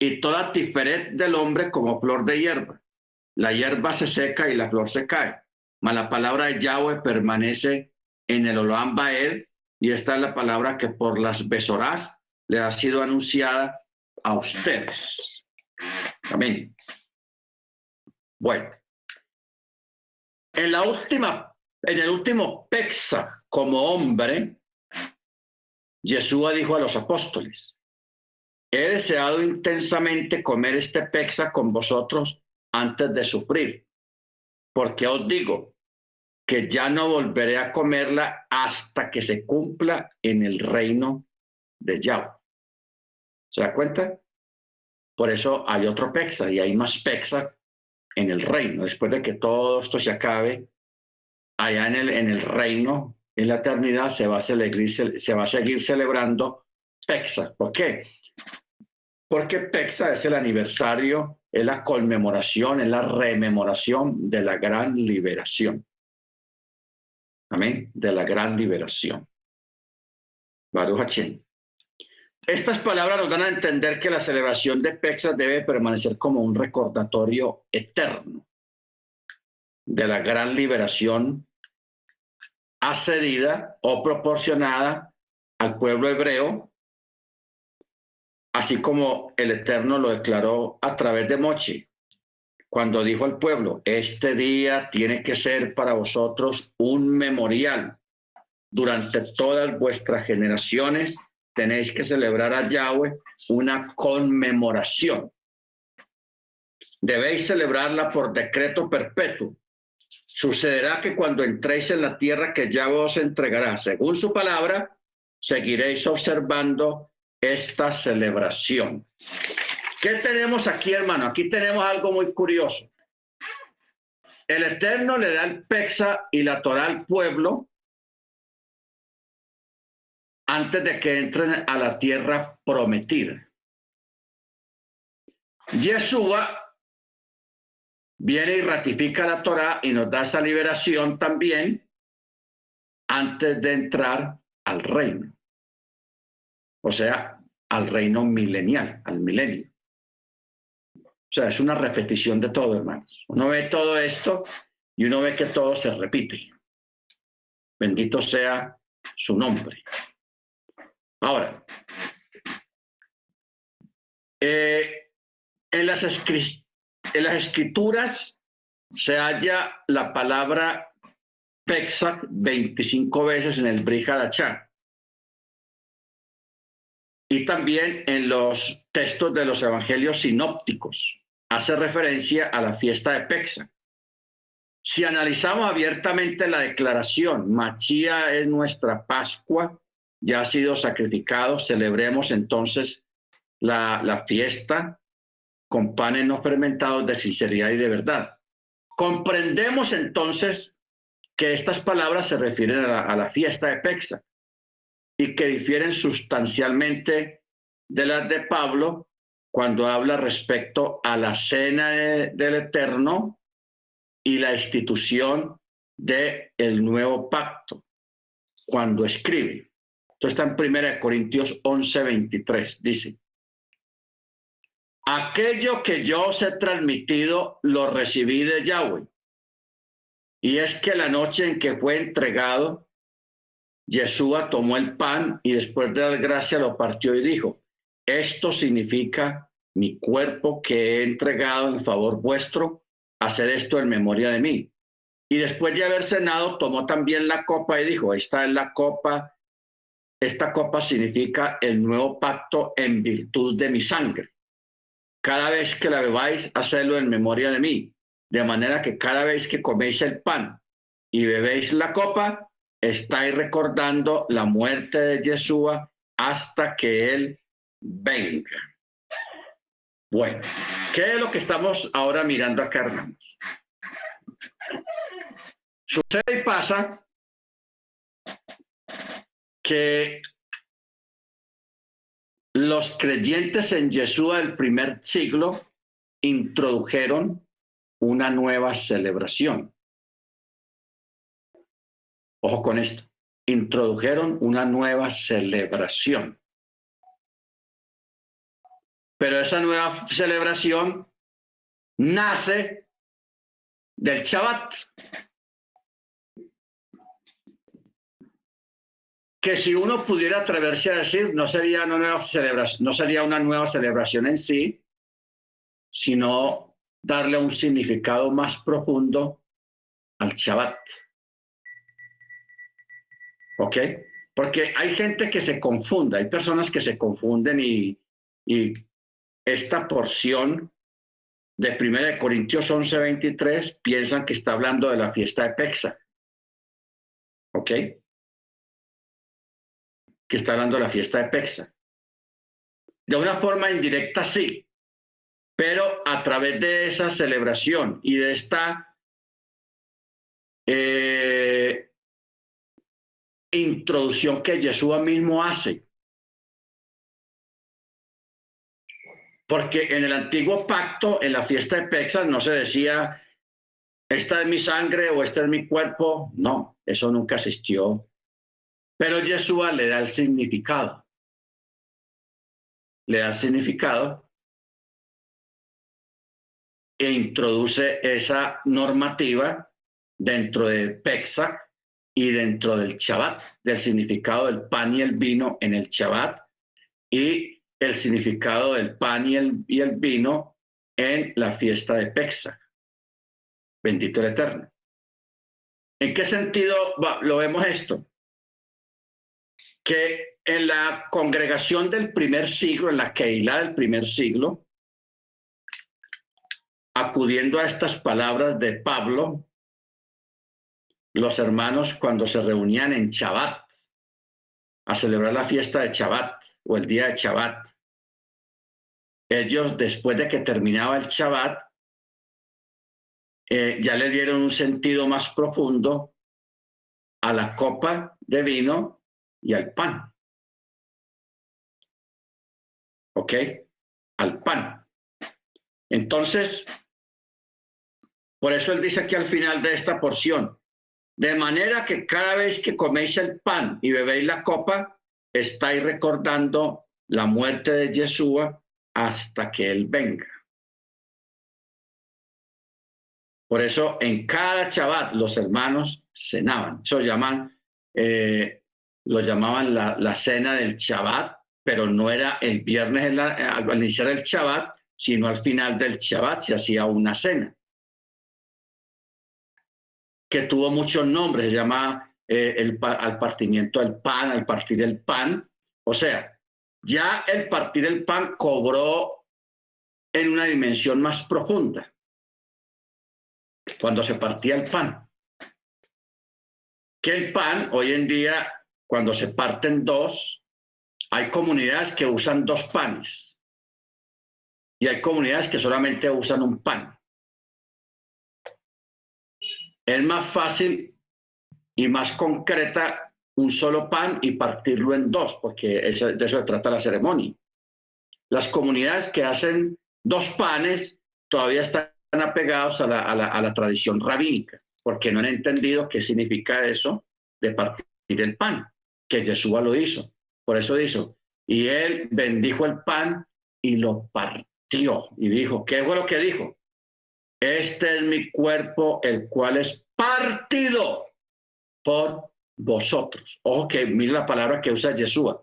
y toda tiferet del hombre como flor de hierba. La hierba se seca y la flor se cae, mas la palabra de Yahweh permanece en el Olam Baed, y esta es la palabra que por las besorás le ha sido anunciada a ustedes. Amén. Bueno, en la última, en el último Pexa, como hombre, Yeshua dijo a los apóstoles, he deseado intensamente comer este pexa con vosotros antes de sufrir, porque os digo que ya no volveré a comerla hasta que se cumpla en el reino de Yahweh. ¿Se da cuenta? Por eso hay otro pexa y hay más pexa en el reino. Después de que todo esto se acabe, allá en el, en el reino en la eternidad se va a, se va a seguir celebrando Pexa. ¿Por qué? Porque Pexa es el aniversario, es la conmemoración, es la rememoración de la gran liberación. Amén. De la gran liberación. Baruch estas palabras nos dan a entender que la celebración de Pexas debe permanecer como un recordatorio eterno de la gran liberación accedida o proporcionada al pueblo hebreo, así como el Eterno lo declaró a través de Mochi, cuando dijo al pueblo, este día tiene que ser para vosotros un memorial. Durante todas vuestras generaciones tenéis que celebrar a Yahweh una conmemoración. Debéis celebrarla por decreto perpetuo Sucederá que cuando entréis en la tierra que ya os entregará, según su palabra, seguiréis observando esta celebración. ¿Qué tenemos aquí, hermano? Aquí tenemos algo muy curioso. El Eterno le da el Pexa y la Torah al pueblo antes de que entren a la tierra prometida. Yeshua viene y ratifica la Torah y nos da esa liberación también antes de entrar al reino. O sea, al reino milenial, al milenio. O sea, es una repetición de todo, hermanos. Uno ve todo esto y uno ve que todo se repite. Bendito sea su nombre. Ahora, eh, en las en las escrituras se halla la palabra Pexac 25 veces en el Brihadachá. Y también en los textos de los evangelios sinópticos hace referencia a la fiesta de Pexac. Si analizamos abiertamente la declaración, Machía es nuestra Pascua, ya ha sido sacrificado, celebremos entonces la, la fiesta con panes no fermentados de sinceridad y de verdad. Comprendemos entonces que estas palabras se refieren a la, fiesta de Pexa y que difieren sustancialmente de las de Pablo cuando habla respecto a la cena del Eterno y la institución del el nuevo pacto, cuando escribe. Esto está en 1 Corintios 11, 23, dice, Aquello que yo os he transmitido lo recibí de Yahweh. Y es que la noche en que fue entregado, Yeshua tomó el pan y después de dar gracia lo partió y dijo, esto significa mi cuerpo que he entregado en favor vuestro, hacer esto en memoria de mí. Y después de haber cenado, tomó también la copa y dijo, esta es la copa, esta copa significa el nuevo pacto en virtud de mi sangre. Cada vez que la bebáis, hacedlo en memoria de mí, de manera que cada vez que coméis el pan y bebéis la copa, estáis recordando la muerte de Yeshua hasta que Él venga. Bueno, ¿qué es lo que estamos ahora mirando acá, hermanos? Sucede y pasa que los creyentes en Yeshua del primer siglo introdujeron una nueva celebración. Ojo con esto, introdujeron una nueva celebración. Pero esa nueva celebración nace del Shabbat. que si uno pudiera atreverse a decir, no sería una nueva celebración, no sería una nueva celebración en sí, sino darle un significado más profundo al Shabbat. ¿Ok? Porque hay gente que se confunde, hay personas que se confunden y, y esta porción de 1 Corintios 11, 23 piensan que está hablando de la fiesta de Pexa. ¿Ok? que está hablando de la fiesta de Pexa. De una forma indirecta, sí, pero a través de esa celebración y de esta eh, introducción que Yeshua mismo hace. Porque en el antiguo pacto, en la fiesta de Pexa, no se decía, esta es mi sangre o este es mi cuerpo. No, eso nunca existió pero Yeshua le da el significado. le da significado e introduce esa normativa dentro de Pesach y dentro del Shabbat, del significado del pan y el vino en el Shabbat y el significado del pan y el, y el vino en la fiesta de Pesach. Bendito el Eterno. ¿En qué sentido lo vemos esto? Que en la congregación del primer siglo, en la Keilah del primer siglo, acudiendo a estas palabras de Pablo, los hermanos cuando se reunían en Shabbat a celebrar la fiesta de Shabbat o el día de Shabbat, ellos después de que terminaba el Shabbat, eh, ya le dieron un sentido más profundo a la copa de vino y al pan. ¿Ok? Al pan. Entonces, por eso él dice aquí al final de esta porción, de manera que cada vez que coméis el pan y bebéis la copa, estáis recordando la muerte de Yeshua hasta que Él venga. Por eso en cada Shabbat los hermanos cenaban. Eso llaman, eh, lo llamaban la, cena del Shabbat, pero no era el viernes al iniciar el Shabbat, sino al final del Shabbat se hacía una cena que tuvo muchos nombres, se llama eh, el, al partimiento del pan, al partir del pan. O sea, ya el partir del pan cobró en una dimensión más profunda. Cuando se partía el pan. Que el pan, hoy en día, cuando se parten dos, hay comunidades que usan dos panes. Y hay comunidades que solamente usan un pan. Es más fácil y más concreta un solo pan y partirlo en dos, porque de eso se trata la ceremonia. Las comunidades que hacen dos panes todavía están apegados a la, tradición rabínica, porque no han entendido qué significa eso de partir el pan, que Jesús lo hizo. Por eso hizo. Y él bendijo el pan y lo partió. Y dijo, ¿qué fue lo que dijo? Este es mi cuerpo, el cual es partido por vosotros. Ojo que mira la palabra que usa Yeshua,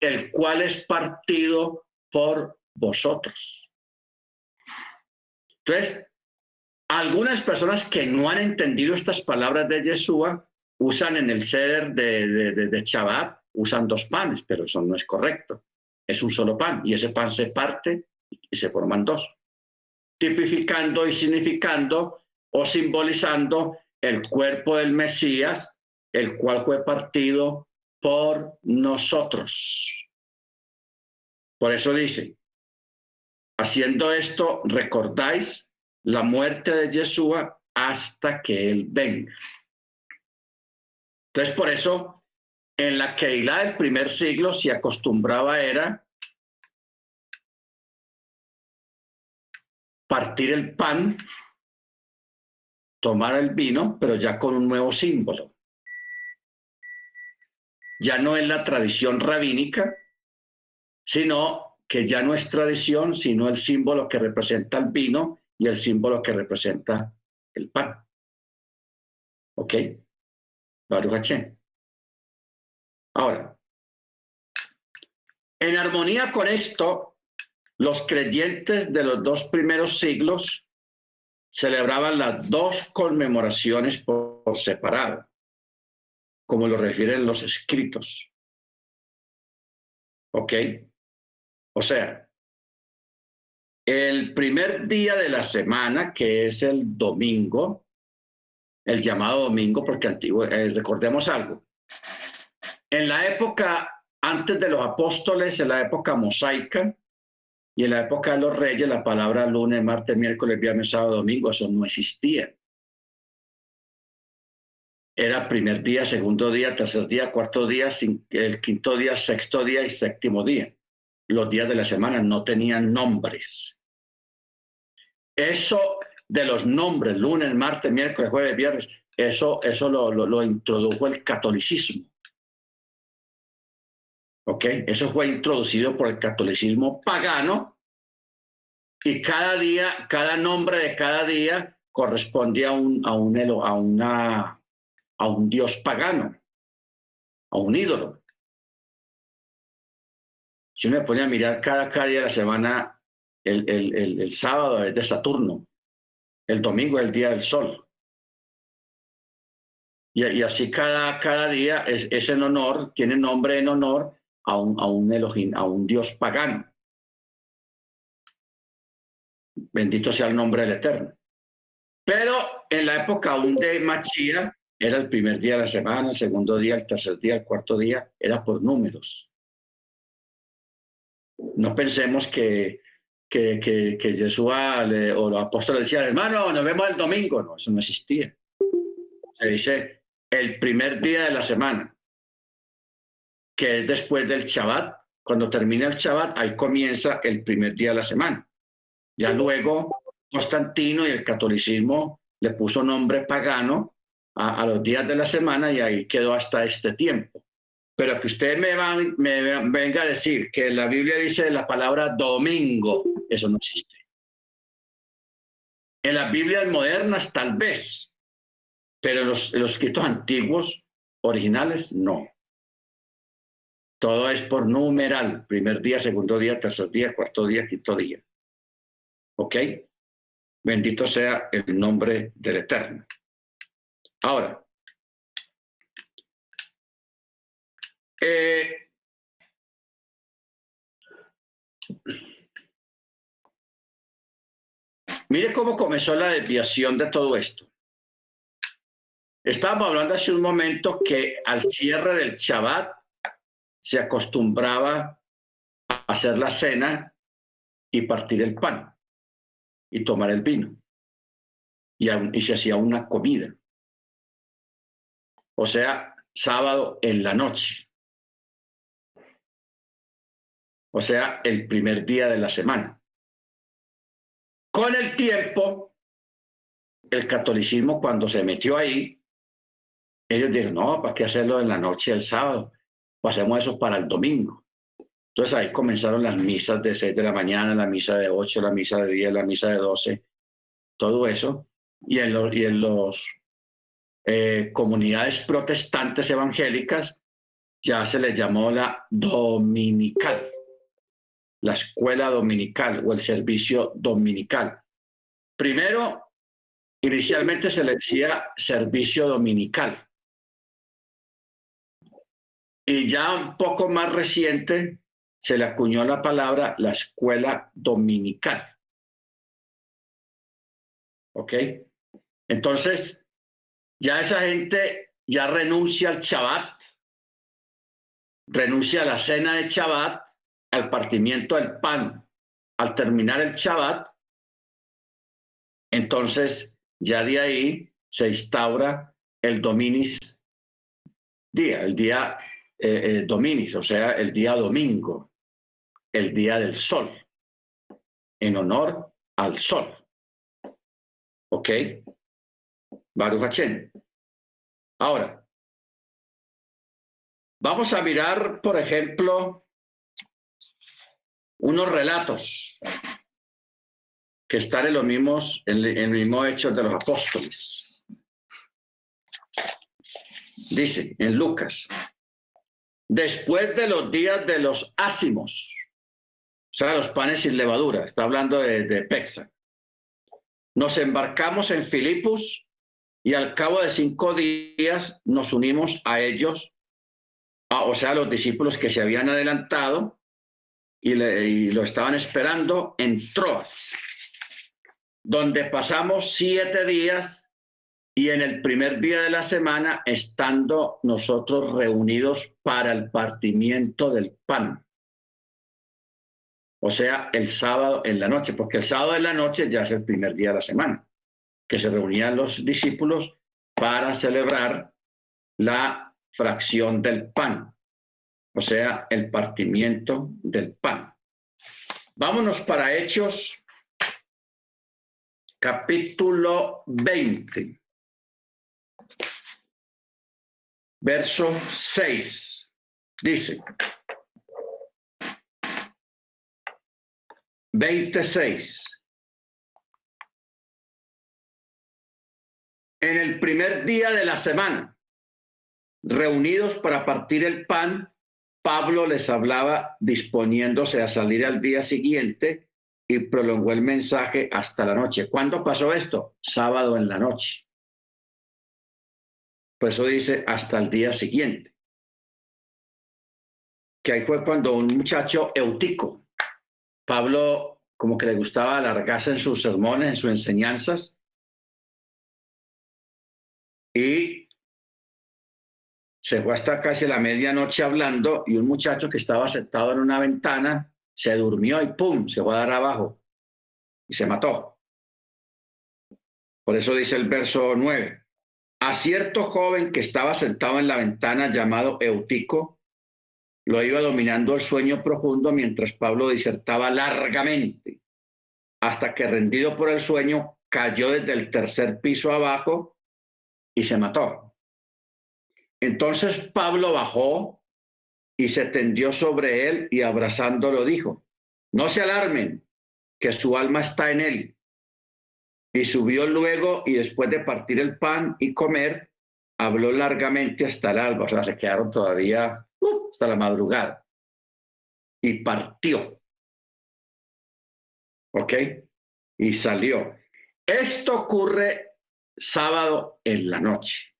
el cual es partido por vosotros. Entonces, algunas personas que no han entendido estas palabras de Yeshua usan en el ceder de, de, de Shabbat, usan dos panes, pero eso no es correcto. Es un solo pan y ese pan se parte y se forman dos tipificando y significando o simbolizando el cuerpo del Mesías, el cual fue partido por nosotros. Por eso dice, haciendo esto, recordáis la muerte de Yeshua hasta que Él venga. Entonces, por eso, en la Keilah del primer siglo se acostumbraba era partir el pan, tomar el vino, pero ya con un nuevo símbolo. Ya no es la tradición rabínica, sino que ya no es tradición, sino el símbolo que representa el vino y el símbolo que representa el pan. ¿Ok? Ahora, en armonía con esto, los creyentes de los dos primeros siglos celebraban las dos conmemoraciones por, separado, como lo refieren los escritos. ¿Ok? O sea, el primer día de la semana, que es el domingo, el llamado domingo, porque antiguo, eh, recordemos algo. En la época antes de los apóstoles, en la época mosaica, y en la época de los reyes, la palabra lunes, martes, miércoles, viernes, sábado, domingo, eso no existía. Era primer día, segundo día, tercer día, cuarto día, el quinto día, sexto día y séptimo día. Los días de la semana no tenían nombres. Eso de los nombres, lunes, martes, miércoles, jueves, viernes, eso, eso lo, lo introdujo el catolicismo. ¿Ok? Eso fue introducido por el catolicismo pagano y cada día, cada nombre de cada día corresponde a un, a un, a una, a un dios pagano, a un ídolo. Si uno me pone a mirar cada, día de la semana, el, el, el, sábado es de Saturno, el domingo es el día del sol. Y, y así cada, cada día es, es, en honor, tiene nombre en honor a un, a un Elohim, a un dios pagano. Bendito sea el nombre del Eterno. Pero en la época de Machía, era el primer día de la semana, el segundo día, el tercer día, el cuarto día, era por números. No pensemos que, que, que, que Jesús o los apóstoles decían, hermano, nos vemos el domingo. No, eso no existía. Se dice el primer día de la semana, que es después del Shabbat. Cuando termina el Shabbat, ahí comienza el primer día de la semana. Ya luego Constantino y el catolicismo le puso nombre pagano a, los días de la semana y ahí quedó hasta este tiempo. Pero que usted me, venga a decir que la Biblia dice la palabra domingo, eso no existe. En las Biblias modernas tal vez, pero los, en los escritos antiguos, originales, no. Todo es por numeral, primer día, segundo día, tercer día, cuarto día, quinto día. ¿Ok? Bendito sea el nombre del Eterno. Ahora, Eh, mire cómo comenzó la desviación de todo esto. Estábamos hablando hace un momento que al cierre del Shabbat se acostumbraba a hacer la cena y partir el pan y tomar el vino. Y, y se hacía una comida. O sea, sábado en la noche o sea, el primer día de la semana. Con el tiempo, el catolicismo cuando se metió ahí, ellos dijeron, no, ¿para qué hacerlo en la noche del sábado? Pasemos eso para el domingo. Entonces ahí comenzaron las misas de 6 de la mañana, la misa de 8, la misa de 10, la misa de 12, todo eso. Y en y en los eh, comunidades protestantes evangélicas ya se les llamó la dominical la escuela dominical o el servicio dominical. Primero, inicialmente se le decía servicio dominical. Y ya un poco más reciente se le acuñó la palabra la escuela dominical. ¿Ok? Entonces, ya esa gente ya renuncia al Shabbat, renuncia a la cena de Shabbat al partimiento del pan al terminar el Shabbat, entonces ya de ahí se instaura el dominis día, el día eh, eh, dominis, o sea, el día domingo, el día del sol, en honor al sol. ¿Ok? Baruch Ahora, vamos a mirar, por ejemplo, unos relatos que están en los mismos, en, el mismo hechos de los apóstoles. Dice en Lucas, después de los días de los ácimos, o sea, los panes sin levadura, está hablando de, de Pexa, nos embarcamos en Filipos y al cabo de cinco días nos unimos a ellos, o sea, a los discípulos que se habían adelantado y, lo estaban esperando en Troas, donde pasamos siete días y en el primer día de la semana estando nosotros reunidos para el partimiento del pan. O sea, el sábado en la noche, porque el sábado en la noche ya es el primer día de la semana, que se reunían los discípulos para celebrar la fracción del pan, o sea, el partimiento del pan. Vámonos para Hechos, capítulo 20, verso 6. Dice, 26. En el primer día de la semana, reunidos para partir el pan, Pablo les hablaba disponiéndose a salir al día siguiente y prolongó el mensaje hasta la noche. ¿Cuándo pasó esto? Sábado en la noche. Por eso dice hasta el día siguiente. Que ahí fue cuando un muchacho eutico, Pablo como que le gustaba alargarse en sus sermones, en sus enseñanzas, y se fue hasta casi la medianoche hablando y un muchacho que estaba sentado en una ventana se durmió y ¡pum! se fue a dar abajo y se mató. Por eso dice el verso 9. A cierto joven que estaba sentado en la ventana llamado Eutico, lo iba dominando el sueño profundo mientras Pablo disertaba largamente, hasta que rendido por el sueño cayó desde el tercer piso abajo y se mató. Entonces Pablo bajó y se tendió sobre él y abrazándolo dijo, no se alarmen, que su alma está en él. Y subió luego y después de partir el pan y comer, habló largamente hasta el alba, o sea, se quedaron todavía uh, hasta la madrugada. Y partió. ¿Ok? Y salió. Esto ocurre sábado en la noche.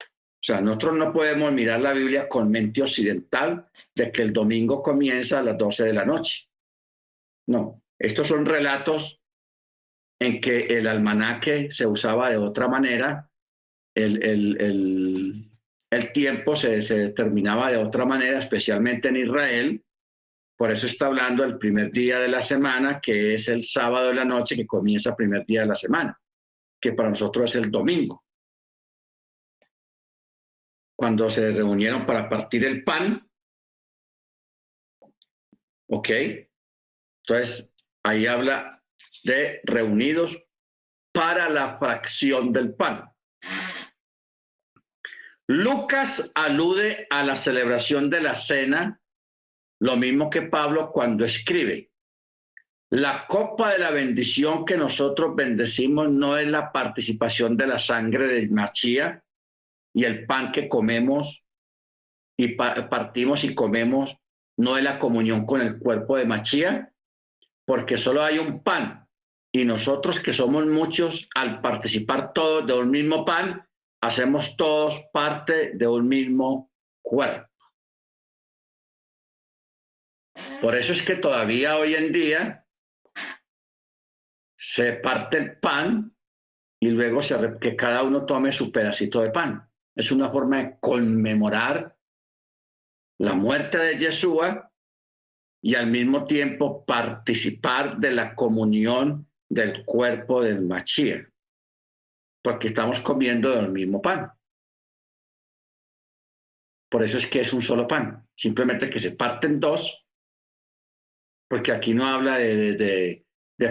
O sea, nosotros no podemos mirar la Biblia con mente occidental de que el domingo comienza a las 12 de la noche. No, estos son relatos en que el almanaque se usaba de otra manera, el, el, el, tiempo se, se, determinaba de otra manera, especialmente en Israel. Por eso está hablando el primer día de la semana, que es el sábado de la noche, que comienza el primer día de la semana, que para nosotros es el domingo cuando se reunieron para partir el pan. ¿Ok? Entonces, ahí habla de reunidos para la fracción del pan. Lucas alude a la celebración de la cena, lo mismo que Pablo cuando escribe. La copa de la bendición que nosotros bendecimos no es la participación de la sangre de Machía, y el pan que comemos y partimos y comemos no es la comunión con el cuerpo de Machía, porque solo hay un pan y nosotros que somos muchos, al participar todos de un mismo pan, hacemos todos parte de un mismo cuerpo. Por eso es que todavía hoy en día se parte el pan y luego se, que cada uno tome su pedacito de pan es una forma de conmemorar la muerte de Yeshua y al mismo tiempo participar de la comunión del cuerpo del Mashiach, porque estamos comiendo del mismo pan. Por eso es que es un solo pan, simplemente que se parten dos, porque aquí no habla de,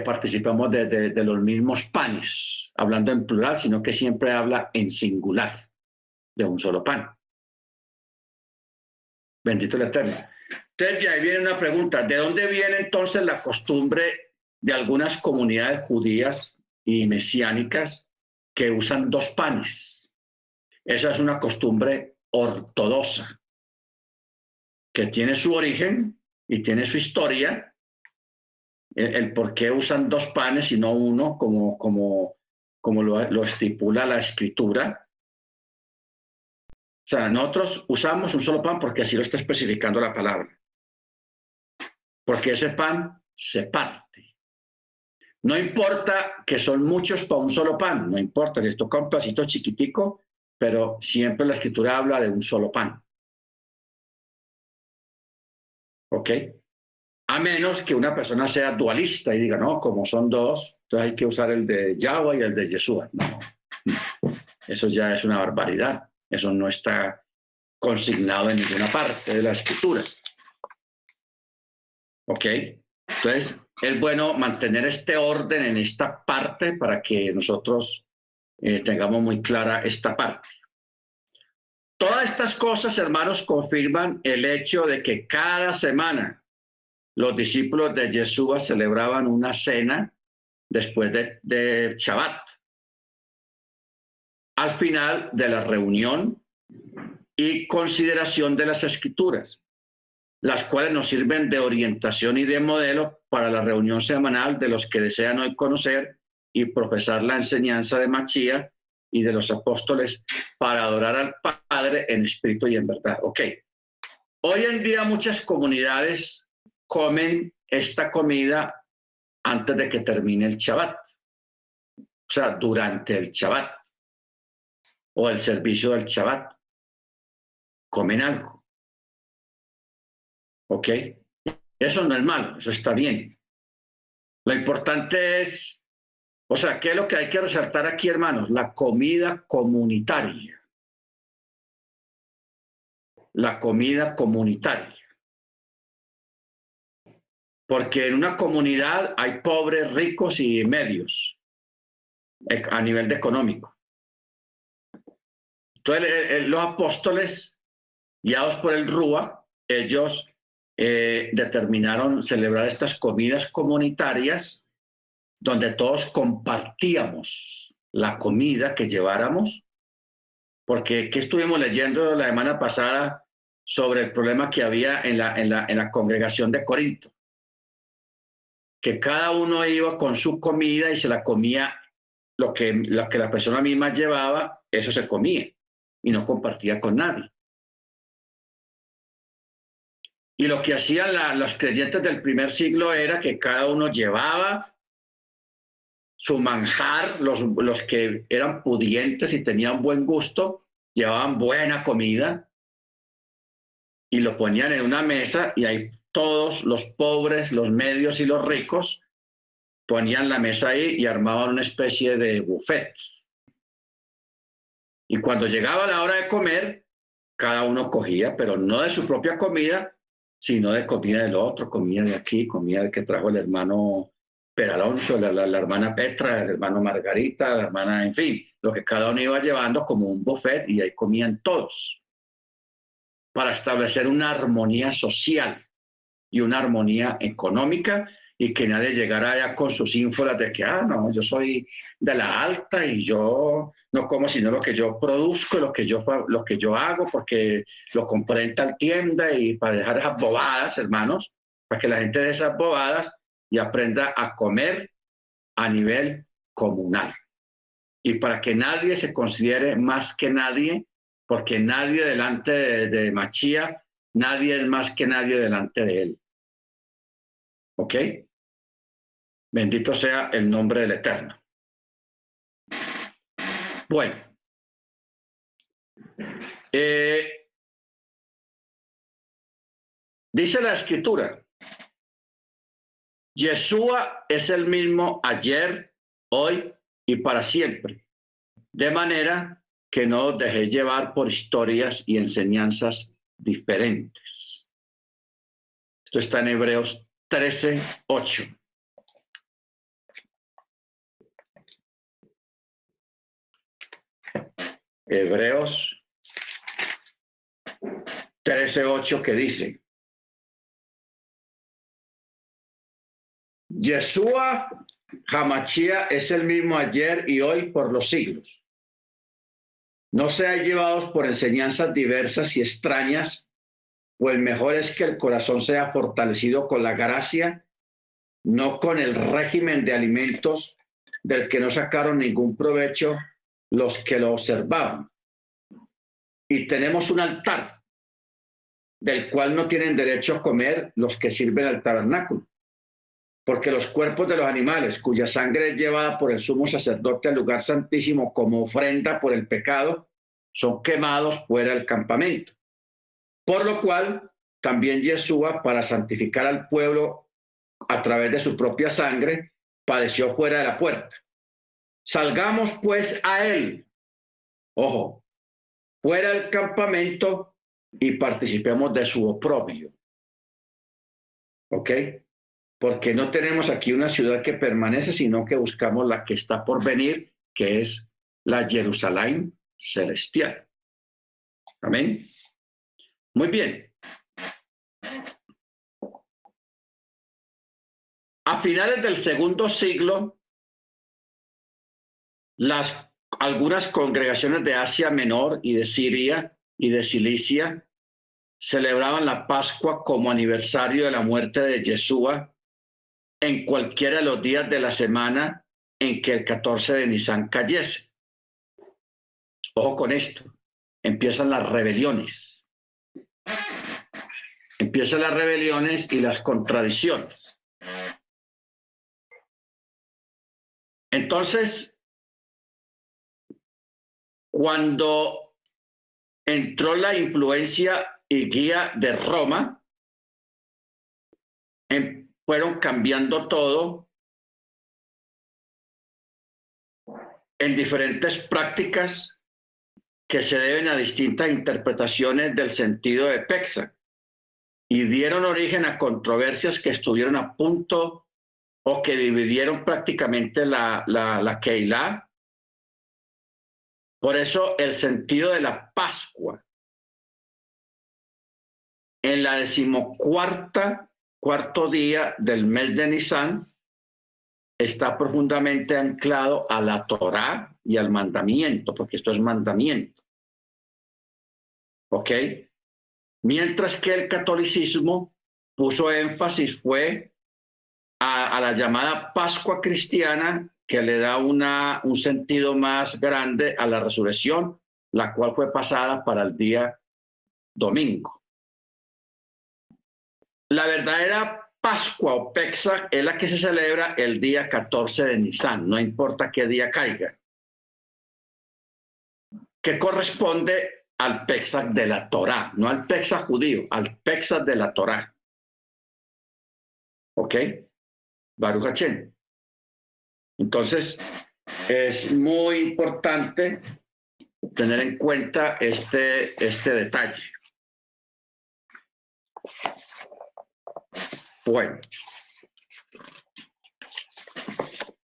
participamos de, de los mismos panes, hablando en plural, sino que siempre habla en singular de un solo pan. Bendito el Eterno. Entonces, ahí viene una pregunta, ¿de dónde viene entonces la costumbre de algunas comunidades judías y mesiánicas que usan dos panes? Esa es una costumbre ortodoxa, que tiene su origen y tiene su historia, el, por qué usan dos panes y no uno, como, como, como lo estipula la escritura, o sea, nosotros usamos un solo pan porque así lo está especificando la palabra. Porque ese pan se parte. No importa que son muchos para un solo pan, no importa si esto con un pedacito chiquitico, pero siempre la escritura habla de un solo pan. ¿Ok? A menos que una persona sea dualista y diga, no, como son dos, entonces hay que usar el de Yahweh y el de Yeshua. no. Eso ya es una barbaridad. Eso no está consignado en ninguna parte de la escritura. ¿Ok? Entonces, es bueno mantener este orden en esta parte para que nosotros eh, tengamos muy clara esta parte. Todas estas cosas, hermanos, confirman el hecho de que cada semana los discípulos de Yeshua celebraban una cena después de, de Shabbat. Al final de la reunión y consideración de las escrituras, las cuales nos sirven de orientación y de modelo para la reunión semanal de los que desean hoy conocer y profesar la enseñanza de Machía y de los apóstoles para adorar al Padre en espíritu y en verdad. Ok. Hoy en día muchas comunidades comen esta comida antes de que termine el Shabbat. O sea, durante el Shabbat o el servicio del Shabbat. Comen algo. ¿Ok? Eso no es malo, eso está bien. Lo importante es o sea, ¿qué es lo que hay que resaltar aquí, hermanos? La comida comunitaria. La comida comunitaria. Porque en una comunidad hay pobres, ricos y medios a nivel de económico. Entonces, los apóstoles, guiados por el Rúa, ellos eh, determinaron celebrar estas comidas comunitarias donde todos compartíamos la comida que lleváramos, porque ¿qué estuvimos leyendo la semana pasada sobre el problema que había en la, en la, en la congregación de Corinto? Que cada uno iba con su comida y se la comía lo que, lo que la persona misma llevaba, eso se comía y no compartía con nadie. Y lo que hacían los creyentes del primer siglo era que cada uno llevaba su manjar, los, los que eran pudientes y tenían buen gusto, llevaban buena comida y lo ponían en una mesa y ahí todos los pobres, los medios y los ricos ponían la mesa ahí y armaban una especie de buffet. Y cuando llegaba la hora de comer, cada uno cogía, pero no de su propia comida, sino de comida del otro, comida de aquí, comida que trajo el hermano Peralonso, la, la, hermana Petra, el hermano Margarita, la hermana, en fin, lo que cada uno iba llevando como un buffet y ahí comían todos para establecer una armonía social y una armonía económica y que nadie llegara allá con sus ínfolas de que, ah, no, yo soy de la alta y yo no como sino lo que yo produzco, lo que yo, lo que yo hago, porque lo compré en tal tienda y para dejar esas bobadas, hermanos, para que la gente de esas bobadas y aprenda a comer a nivel comunal. Y para que nadie se considere más que nadie, porque nadie delante de, Machía, nadie es más que nadie delante de él. ¿Ok? Bendito sea el nombre del Eterno. Bueno. Eh, dice la escritura, Yeshua es el mismo ayer, hoy y para siempre. De manera que no os dejéis llevar por historias y enseñanzas diferentes. Esto está en Hebreos 13, 8. Hebreos 13, 8 que dice, Yeshua Hamachia es el mismo ayer y hoy por los siglos. No sean llevados por enseñanzas diversas y extrañas, pues mejor es que el corazón sea fortalecido con la gracia, no con el régimen de alimentos del que no sacaron ningún provecho los que lo observaban. Y tenemos un altar del cual no tienen derecho a comer los que sirven al tabernáculo porque los cuerpos de los animales cuya sangre es llevada por el sumo sacerdote al lugar santísimo como ofrenda por el pecado, son quemados fuera del campamento. Por lo cual, también Yeshua, para santificar al pueblo a través de su propia sangre, padeció fuera de la puerta. Salgamos pues a él, ojo, fuera del campamento y participemos de su oprobio. ¿Ok? porque no tenemos aquí una ciudad que permanece, sino que buscamos la que está por venir, que es la Jerusalén celestial. Amén. Muy bien. A finales del segundo siglo, las, algunas congregaciones de Asia Menor y de Siria y de Cilicia celebraban la Pascua como aniversario de la muerte de Yeshua en cualquiera de los días de la semana en que el 14 de Nisan cayese. Ojo con esto, empiezan las rebeliones. Empiezan las rebeliones y las contradicciones. Entonces, cuando entró la influencia y guía de Roma, em, fueron cambiando todo en diferentes prácticas que se deben a distintas interpretaciones del sentido de Pexa y dieron origen a controversias que estuvieron a punto o que dividieron prácticamente la, la, la Keilah. Por eso el sentido de la Pascua en la decimocuarta, cuarto día del mes de Nisan, está profundamente anclado a la Torá y al mandamiento, porque esto es mandamiento. ¿Ok? Mientras que el catolicismo puso énfasis fue a, la llamada Pascua cristiana, que le da una, un sentido más grande a la resurrección, la cual fue pasada para el día domingo. La verdadera Pascua o Pesach es la que se celebra el día 14 de Nisan, no importa qué día caiga, que corresponde al Pesach de la Torá, no al Pesach judío, al Pesach de la Torá. ¿Ok? Baruch Hachem. Entonces, es muy importante tener en cuenta este, este detalle. Bueno,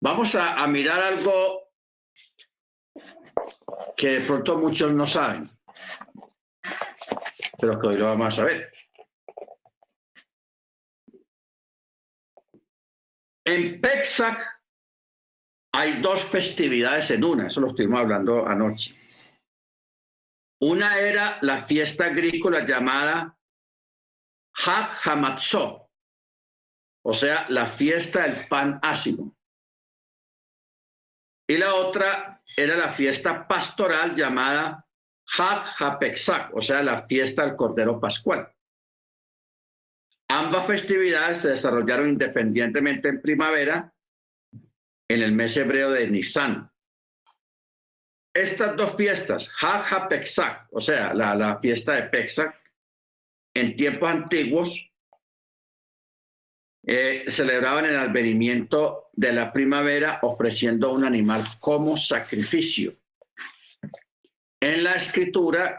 vamos a, a, mirar algo que de pronto muchos no saben, pero que hoy lo vamos a saber. En Pesach hay dos festividades en una, eso lo estuvimos hablando anoche. Una era la fiesta agrícola llamada Hag Hamatzot, o sea, la fiesta del pan ácido. Y la otra era la fiesta pastoral llamada Hag HaPexak, o sea, la fiesta del Cordero Pascual. Ambas festividades se desarrollaron independientemente en primavera, en el mes hebreo de Nisan. Estas dos fiestas, Hag HaPexak, o sea, la, la fiesta de Pexak, en tiempos antiguos eh, celebraban el advenimiento de la primavera ofreciendo un animal como sacrificio. En la escritura,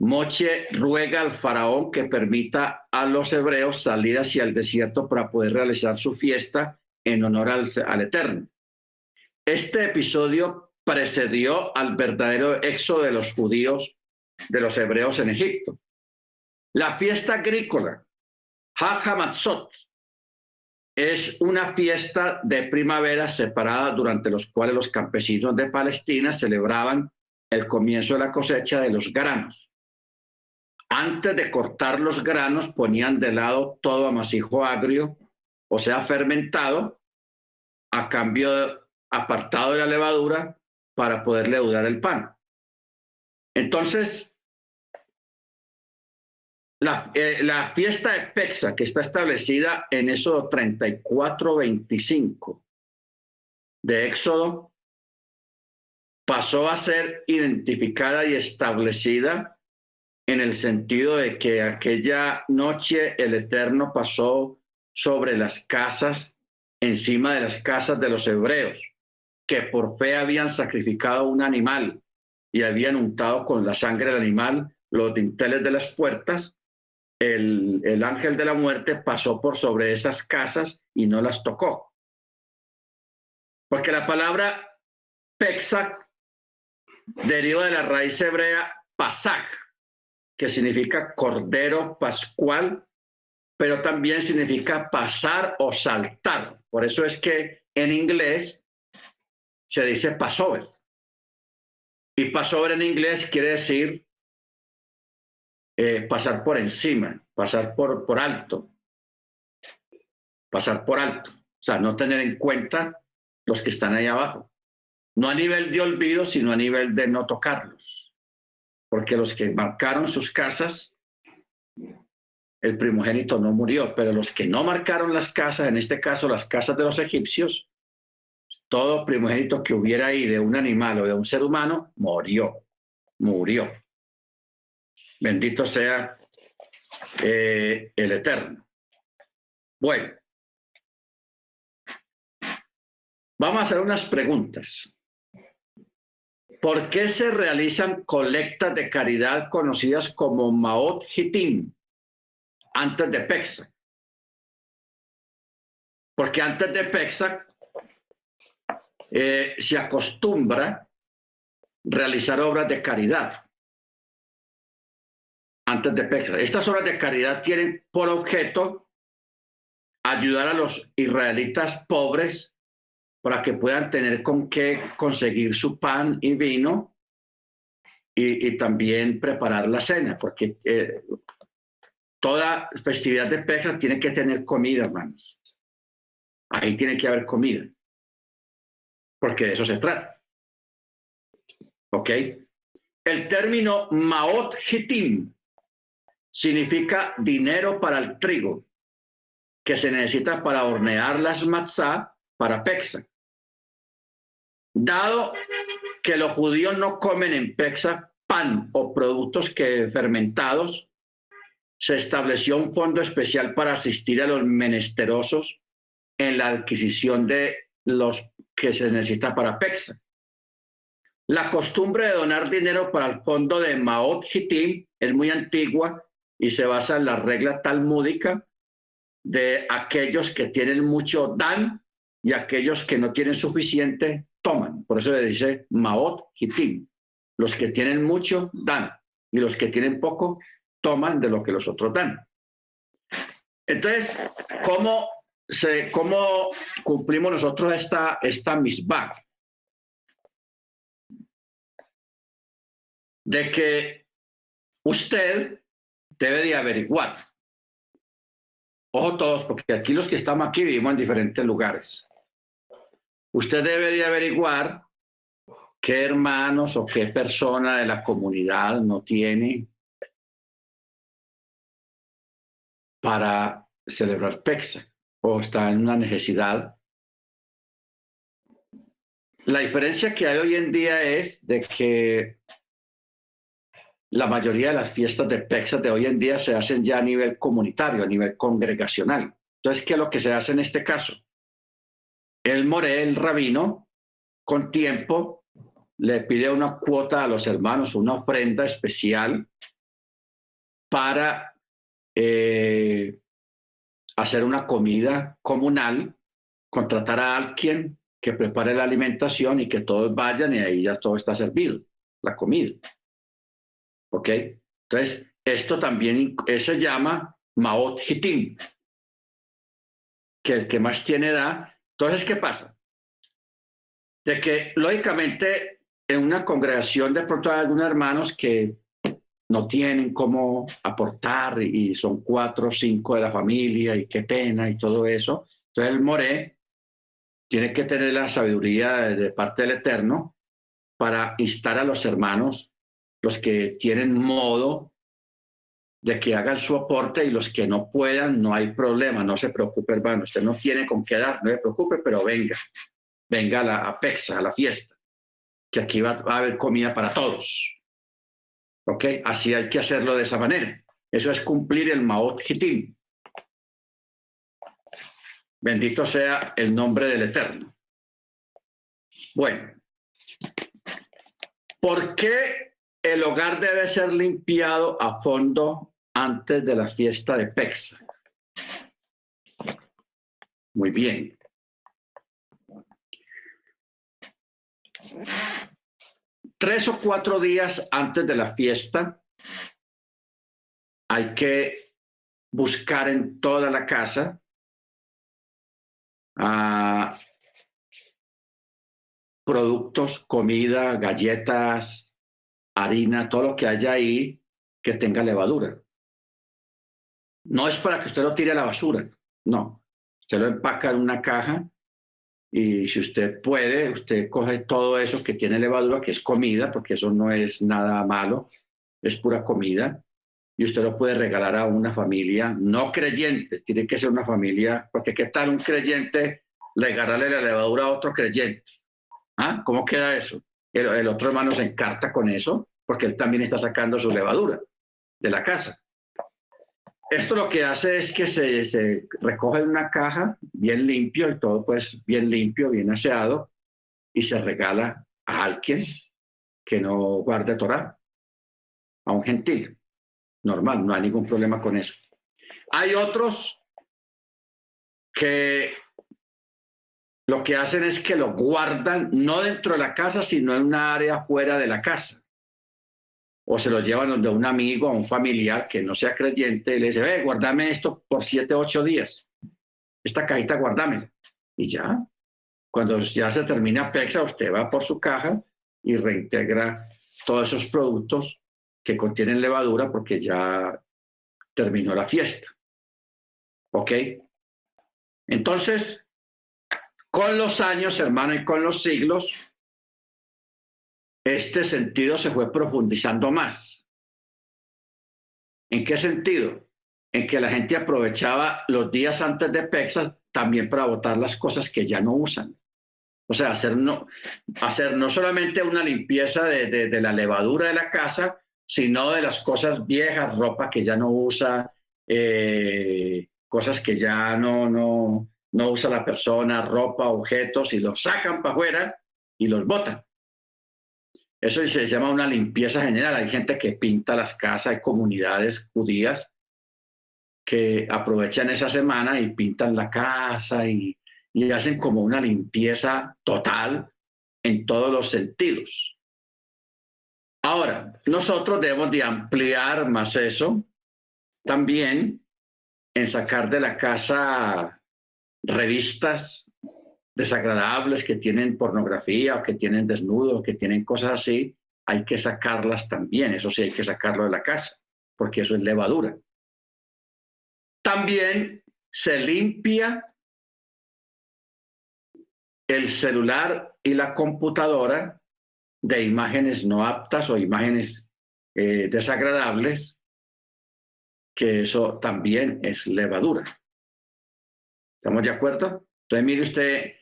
Moche ruega al faraón que permita a los hebreos salir hacia el desierto para poder realizar su fiesta en honor al, Eterno. Este episodio precedió al verdadero éxodo de los judíos, de los hebreos en Egipto. La fiesta agrícola, Hamatzot, es una fiesta de primavera separada durante los cuales los campesinos de Palestina celebraban el comienzo de la cosecha de los granos. Antes de cortar los granos ponían de lado todo amasijo agrio, o sea, fermentado, a cambio apartado de la levadura para poder leudar el pan. Entonces, la, eh, fiesta de Pexa, que está establecida en Éxodo 34-25 de Éxodo, pasó a ser identificada y establecida en el sentido de que aquella noche el Eterno pasó sobre las casas, encima de las casas de los hebreos, que por fe habían sacrificado un animal y habían untado con la sangre del animal los dinteles de las puertas el, ángel de la muerte pasó por sobre esas casas y no las tocó. Porque la palabra Pexac deriva de la raíz hebrea Pasaj, que significa cordero pascual pero también significa pasar o saltar. Por eso es que en inglés se dice Passover. Y Passover en inglés quiere decir eh, pasar por encima, pasar por, por alto, pasar por alto. O sea, no tener en cuenta los que están ahí abajo. No a nivel de olvido, sino a nivel de no tocarlos. Porque los que marcaron sus casas, el primogénito no murió, pero los que no marcaron las casas, en este caso las casas de los egipcios, todo primogénito que hubiera ahí de un animal o de un ser humano, murió, murió. Bendito sea eh, el Eterno. Bueno, vamos a hacer unas preguntas. ¿Por qué se realizan colectas de caridad conocidas como Maot Hitim antes de Pesach? Porque antes de Pesach eh, se acostumbra realizar obras de caridad antes de Pesach. Estas obras de caridad tienen por objeto ayudar a los israelitas pobres para que puedan tener con qué conseguir su pan y vino y, también preparar la cena, porque eh, toda festividad de Pesach tiene que tener comida, hermanos. Ahí tiene que haber comida, porque de eso se trata. ¿Ok? El término Maot Hitim significa dinero para el trigo, que se necesita para hornear las matzah para Pesach. Dado que los judíos no comen en Pexa pan o productos que fermentados, se estableció un fondo especial para asistir a los menesterosos en la adquisición de los que se necesita para Pexa. La costumbre de donar dinero para el fondo de Maot Hitim es muy antigua y se basa en la regla talmúdica de aquellos que tienen mucho dan y aquellos que no tienen suficiente toman. Por eso le dice Maot Hitim. Los que tienen mucho dan y los que tienen poco toman de lo que los otros dan. Entonces, ¿cómo, se, cómo cumplimos nosotros esta, esta misbah? De que usted debe de averiguar. Ojo todos, porque aquí los que estamos aquí vivimos en diferentes lugares. Usted debe de averiguar qué hermanos o qué persona de la comunidad no tiene para celebrar PEXA o está en una necesidad. La diferencia que hay hoy en día es de que la mayoría de las fiestas de PEXA de hoy en día se hacen ya a nivel comunitario, a nivel congregacional. Entonces, ¿qué es lo que se hace en este caso? El Moré, el rabino, con tiempo, le pide una cuota a los hermanos, una ofrenda especial para eh, hacer una comida comunal, contratar a alguien que prepare la alimentación y que todos vayan y ahí ya todo está servido, la comida. ¿Ok? Entonces, esto también se llama Maot Hitim, que el que más tiene da entonces, ¿qué pasa? De que, lógicamente, en una congregación de pronto hay algunos hermanos que no tienen cómo aportar y son cuatro o cinco de la familia y qué pena y todo eso. Entonces el Moré tiene que tener la sabiduría de parte del Eterno para instar a los hermanos, los que tienen modo de que hagan su aporte y los que no puedan, no hay problema, no se preocupe, hermano, usted no tiene con qué dar, no se preocupe, pero venga, venga a la a la fiesta, que aquí va, a haber comida para todos. ¿Ok? Así hay que hacerlo de esa manera. Eso es cumplir el Maot Hitim. Bendito sea el nombre del Eterno. Bueno, ¿por qué el hogar debe ser limpiado a fondo antes de la fiesta de Pexa. Muy bien. Tres o cuatro días antes de la fiesta hay que buscar en toda la casa ah, productos, comida, galletas, harina, todo lo que haya ahí que tenga levadura. No es para que usted lo tire a la basura, no. Usted lo empaca en una caja y si usted puede, usted coge todo eso que tiene levadura, que es comida, porque eso no es nada malo, es pura comida, y usted lo puede regalar a una familia no creyente, tiene que ser una familia, porque ¿qué tal un creyente regalarle la levadura a otro creyente? ¿Ah? ¿Cómo queda eso? El, otro hermano se encarta con eso, porque él también está sacando su levadura de la casa. Esto lo que hace es que se, recoge en una caja bien limpio y todo pues bien limpio, bien aseado, y se regala a alguien que no guarde Torah, a un gentil. Normal, no hay ningún problema con eso. Hay otros que lo que hacen es que lo guardan no dentro de la casa, sino en una área fuera de la casa. O se lo llevan donde un amigo o un familiar que no sea creyente y le dice, ve, guardame esto por siete, ocho días. Esta cajita, guardame. Y ya, cuando ya se termina PEXA, usted va por su caja y reintegra todos esos productos que contienen levadura porque ya terminó la fiesta. ¿Ok? Entonces, con los años, hermano, y con los siglos, este sentido se fue profundizando más. ¿En qué sentido? En que la gente aprovechaba los días antes de Pexas también para botar las cosas que ya no usan. O sea, hacer no, hacer no solamente una limpieza de, de la levadura de la casa, sino de las cosas viejas, ropa que ya no usa, eh, cosas que ya no, no, no usa la persona, ropa, objetos, y los sacan para afuera y los botan. Eso se llama una limpieza general. Hay gente que pinta las casas, hay comunidades judías que aprovechan esa semana y pintan la casa y, y hacen como una limpieza total en todos los sentidos. Ahora, nosotros debemos de ampliar más eso también en sacar de la casa revistas desagradables que tienen pornografía o que tienen desnudos, que tienen cosas así, hay que sacarlas también, eso sí hay que sacarlo de la casa, porque eso es levadura. También se limpia el celular y la computadora de imágenes no aptas o imágenes eh, desagradables, que eso también es levadura. ¿Estamos de acuerdo? Entonces, mire usted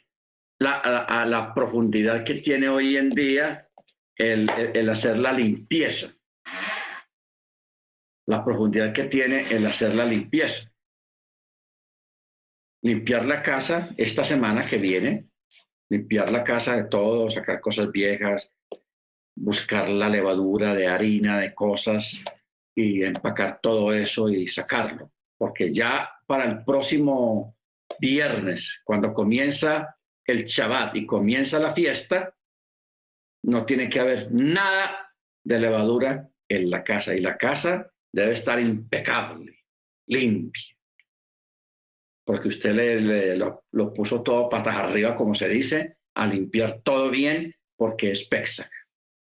la, a, la profundidad que tiene hoy en día el, el hacer la limpieza. La profundidad que tiene el hacer la limpieza. Limpiar la casa esta semana que viene, limpiar la casa de todo, sacar cosas viejas, buscar la levadura de harina, de cosas y empacar todo eso y sacarlo. Porque ya para el próximo viernes, cuando comienza el Shabbat y comienza la fiesta, no tiene que haber nada de levadura en la casa y la casa debe estar impecable, limpia. Porque usted le, lo, puso todo patas arriba, como se dice, a limpiar todo bien, porque es Pesach.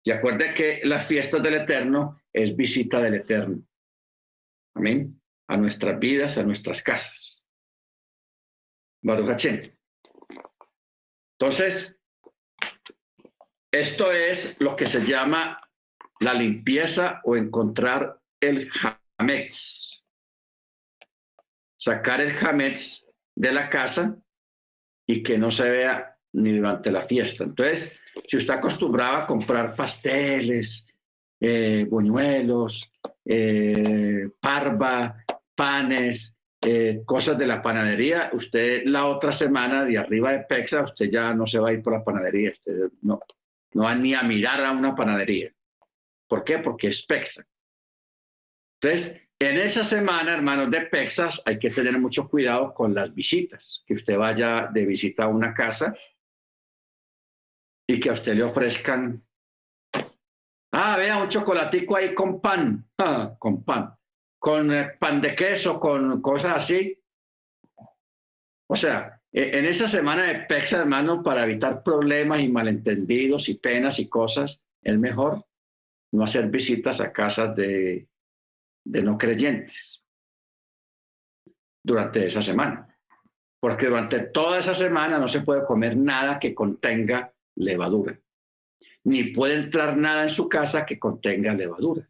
Y acuerde que las fiestas del Eterno es visita del Eterno. Amén. A nuestras vidas, a nuestras casas. Baruch Entonces, esto es lo que se llama la limpieza o encontrar el hametz. Sacar el hametz de la casa y que no se vea ni durante la fiesta. Entonces, si usted acostumbraba a comprar pasteles, eh, buñuelos, eh, parva, panes, eh, cosas de la panadería, usted la otra semana de arriba de Pexa, usted ya no se va a ir por la panadería, usted no, no va ni a mirar a una panadería. ¿Por qué? Porque es Pexa. Entonces, en esa semana, hermanos de Pexas, hay que tener mucho cuidado con las visitas, que usted vaya de visita a una casa y que a usted le ofrezcan, ah, vea un chocolatico ahí con pan, ah, <laughs> con pan. Con eh, pan de queso, con cosas así. O sea, e, en esa semana de PEXA, hermano, para evitar problemas y malentendidos y penas y cosas, es mejor no hacer visitas a casas de, de no creyentes durante esa semana. Porque durante toda esa semana no se puede comer nada que contenga levadura. Ni puede entrar nada en su casa que contenga levadura.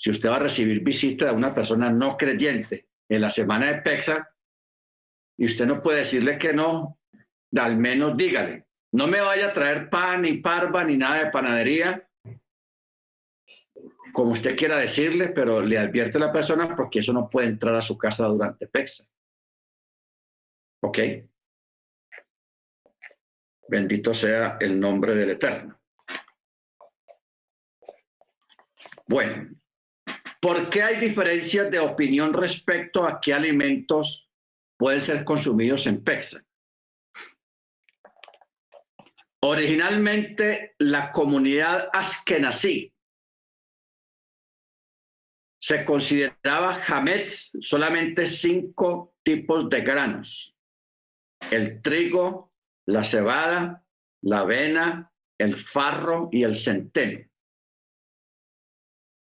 Si usted va a recibir visita de una persona no creyente en la semana de PEXA y usted no puede decirle que no, al menos dígale, no me vaya a traer pan ni parva ni nada de panadería, como usted quiera decirle, pero le advierte a la persona porque eso no puede entrar a su casa durante PEXA. ¿Ok? Bendito sea el nombre del Eterno. Bueno, ¿por qué hay diferencias de opinión respecto a qué alimentos pueden ser consumidos en PEXA? Originalmente, la comunidad askenazí se consideraba Hametz solamente cinco tipos de granos. El trigo, la cebada, la avena, el farro y el centeno.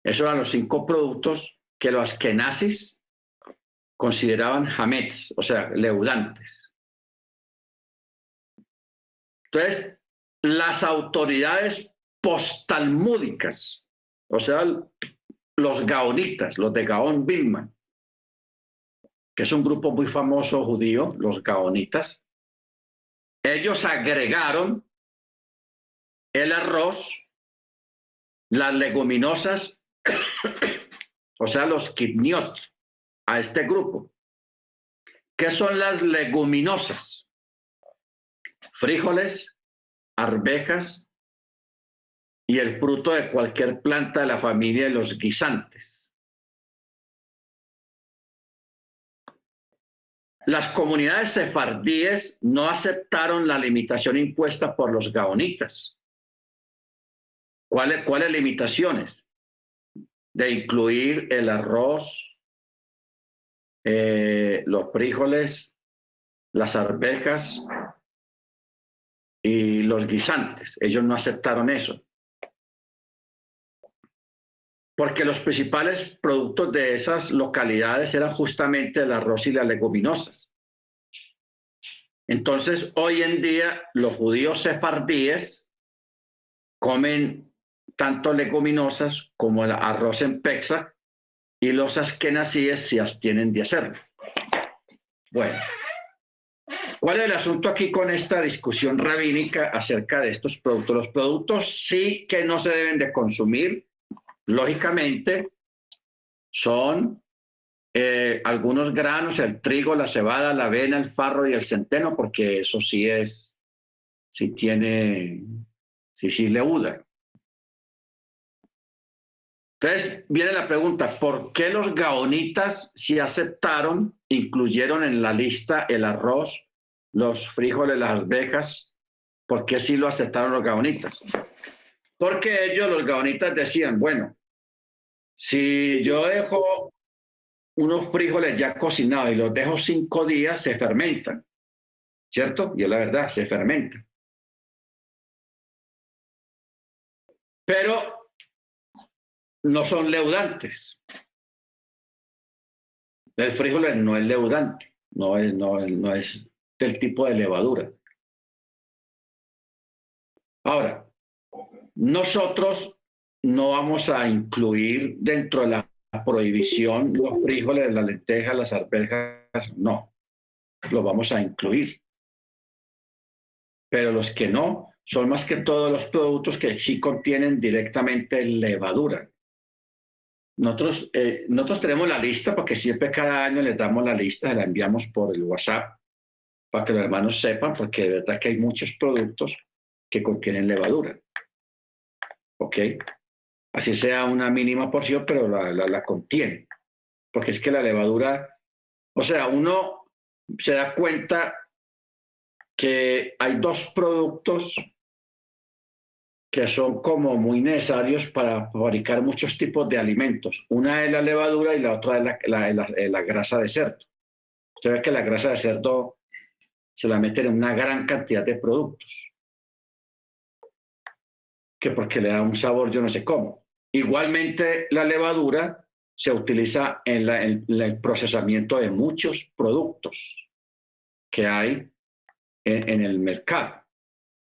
Esos eran los cinco productos que los askenazis consideraban hametz, o sea, leudantes. Entonces, las autoridades postalmúdicas, o sea, los gaonitas, los de Gaón Vilma, que es un grupo muy famoso judío, los gaonitas, ellos agregaron el arroz, las leguminosas, <coughs> o sea, los kidniot, a este grupo. ¿Qué son las leguminosas? Frijoles, arvejas y el fruto de cualquier planta de la familia de los guisantes. Las comunidades sefardíes no aceptaron la limitación impuesta por los gaonitas. ¿Cuáles, cuáles limitaciones? De incluir el arroz, eh, los frijoles, las arvejas y los guisantes. Ellos no aceptaron eso porque los principales productos de esas localidades eran justamente el arroz y las leguminosas. Entonces, hoy en día, los judíos sefardíes comen tanto leguminosas como el arroz en pexa y los askenazíes se abstienen de hacerlo. Bueno, ¿cuál es el asunto aquí con esta discusión rabínica acerca de estos productos? Los productos sí que no se deben de consumir lógicamente, son eh, algunos granos, el trigo, la cebada, la avena, el farro y el centeno, porque eso sí es, sí tiene, sí, sí leuda. Entonces viene la pregunta, ¿por qué los gaonitas si aceptaron, incluyeron en la lista el arroz, los frijoles, las arvejas? ¿Por qué sí lo aceptaron los gaonitas? Porque ellos, los gaonitas, decían, bueno, si yo dejo unos frijoles ya cocinados y los dejo cinco días, se fermentan, ¿cierto? Y es la verdad, se fermentan. Pero no son leudantes. El frijol no es leudante, no es, no, es del tipo de levadura. Ahora, nosotros no vamos a incluir dentro de la prohibición los frijoles, las lentejas, las arvejas, no, lo vamos a incluir. Pero los que no son más que todos los productos que sí contienen directamente levadura. Nosotros, eh, nosotros tenemos la lista porque siempre cada año les damos la lista, la enviamos por el WhatsApp para que los hermanos sepan, porque de verdad que hay muchos productos que contienen levadura. ¿Ok? Así sea una mínima porción, pero la, la, contiene. Porque es que la levadura, o sea, uno se da cuenta que hay dos productos que son como muy necesarios para fabricar muchos tipos de alimentos. Una es la levadura y la otra es la, grasa de cerdo. Usted ve que la grasa de cerdo se la meten en una gran cantidad de productos, que porque le da un sabor yo no sé cómo. Igualmente la levadura se utiliza en, el procesamiento de muchos productos que hay en el mercado.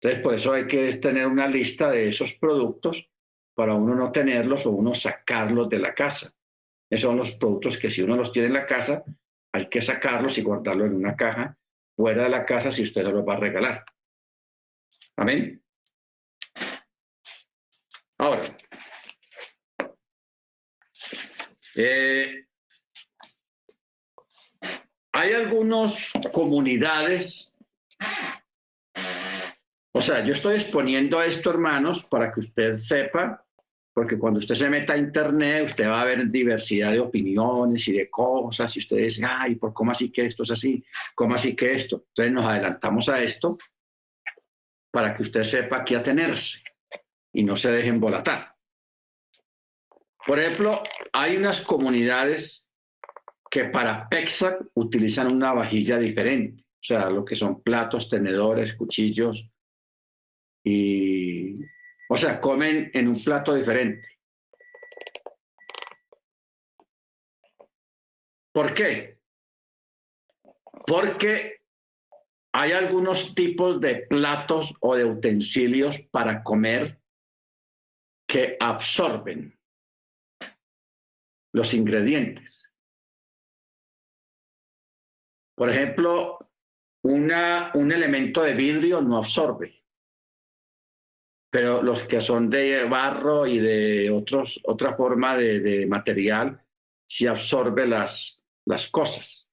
Entonces, por eso hay que tener una lista de esos productos para uno no tenerlos o uno sacarlos de la casa. Esos son los productos que si uno los tiene en la casa, hay que sacarlos y guardarlos en una caja fuera de la casa si usted no los va a regalar. Amén. Ahora, eh, hay algunas comunidades o sea, yo estoy exponiendo esto, hermanos, para que usted sepa, porque cuando usted se meta a Internet, usted va a ver diversidad de opiniones y de cosas, y usted dice, ay, ¿por cómo así que esto es así? ¿Cómo así que esto? Entonces nos adelantamos a esto para que usted sepa qué atenerse y no se deje embolatar. Por ejemplo, hay unas comunidades que para PEXAC utilizan una vajilla diferente, o sea, lo que son platos, tenedores, cuchillos, y, o sea, comen en un plato diferente. ¿Por qué? Porque hay algunos tipos de platos o de utensilios para comer que absorben los ingredientes. Por ejemplo, una, un elemento de vidrio no absorbe pero los que son de barro y de otros, otra forma de, material, sí absorbe las, cosas.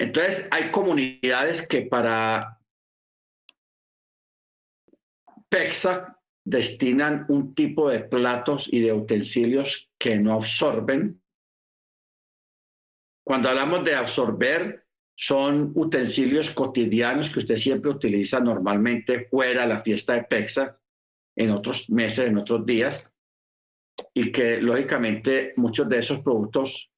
Entonces, hay comunidades que para PEXAC destinan un tipo de platos y de utensilios que no absorben. Cuando hablamos de absorber, son utensilios cotidianos que usted siempre utiliza normalmente fuera de la fiesta de Pexa, en otros meses, en otros días, y que lógicamente muchos de esos productos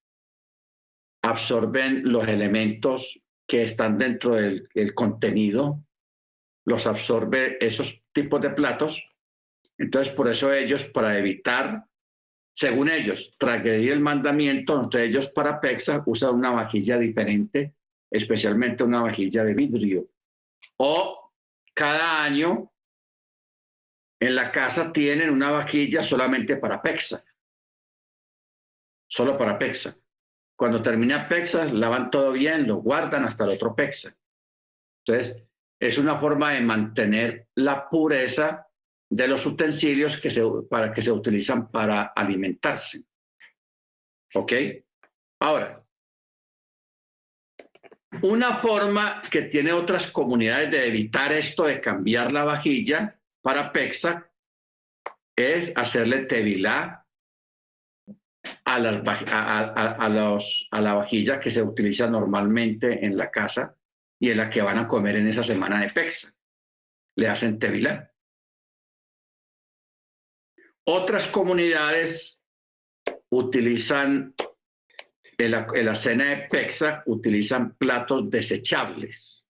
absorben los elementos que están dentro del, contenido, los absorbe esos tipos de platos. Entonces, por eso ellos, para evitar, según ellos, transgredir el mandamiento, entonces ellos para Pexa usan una vajilla diferente especialmente una vajilla de vidrio. O cada año en la casa tienen una vajilla solamente para pexa. Solo para pexa. Cuando termina pexa, lavan todo bien, lo guardan hasta el otro pexa. Entonces, es una forma de mantener la pureza de los utensilios que se, para que se utilizan para alimentarse. ¿Ok? Ahora, una forma que tiene otras comunidades de evitar esto de cambiar la vajilla para PEXA es hacerle tevilá a, los, a la vajilla que se utiliza normalmente en la casa y en la que van a comer en esa semana de PEXA. Le hacen tevilá. Otras comunidades utilizan en la, cena de Pexa utilizan platos desechables,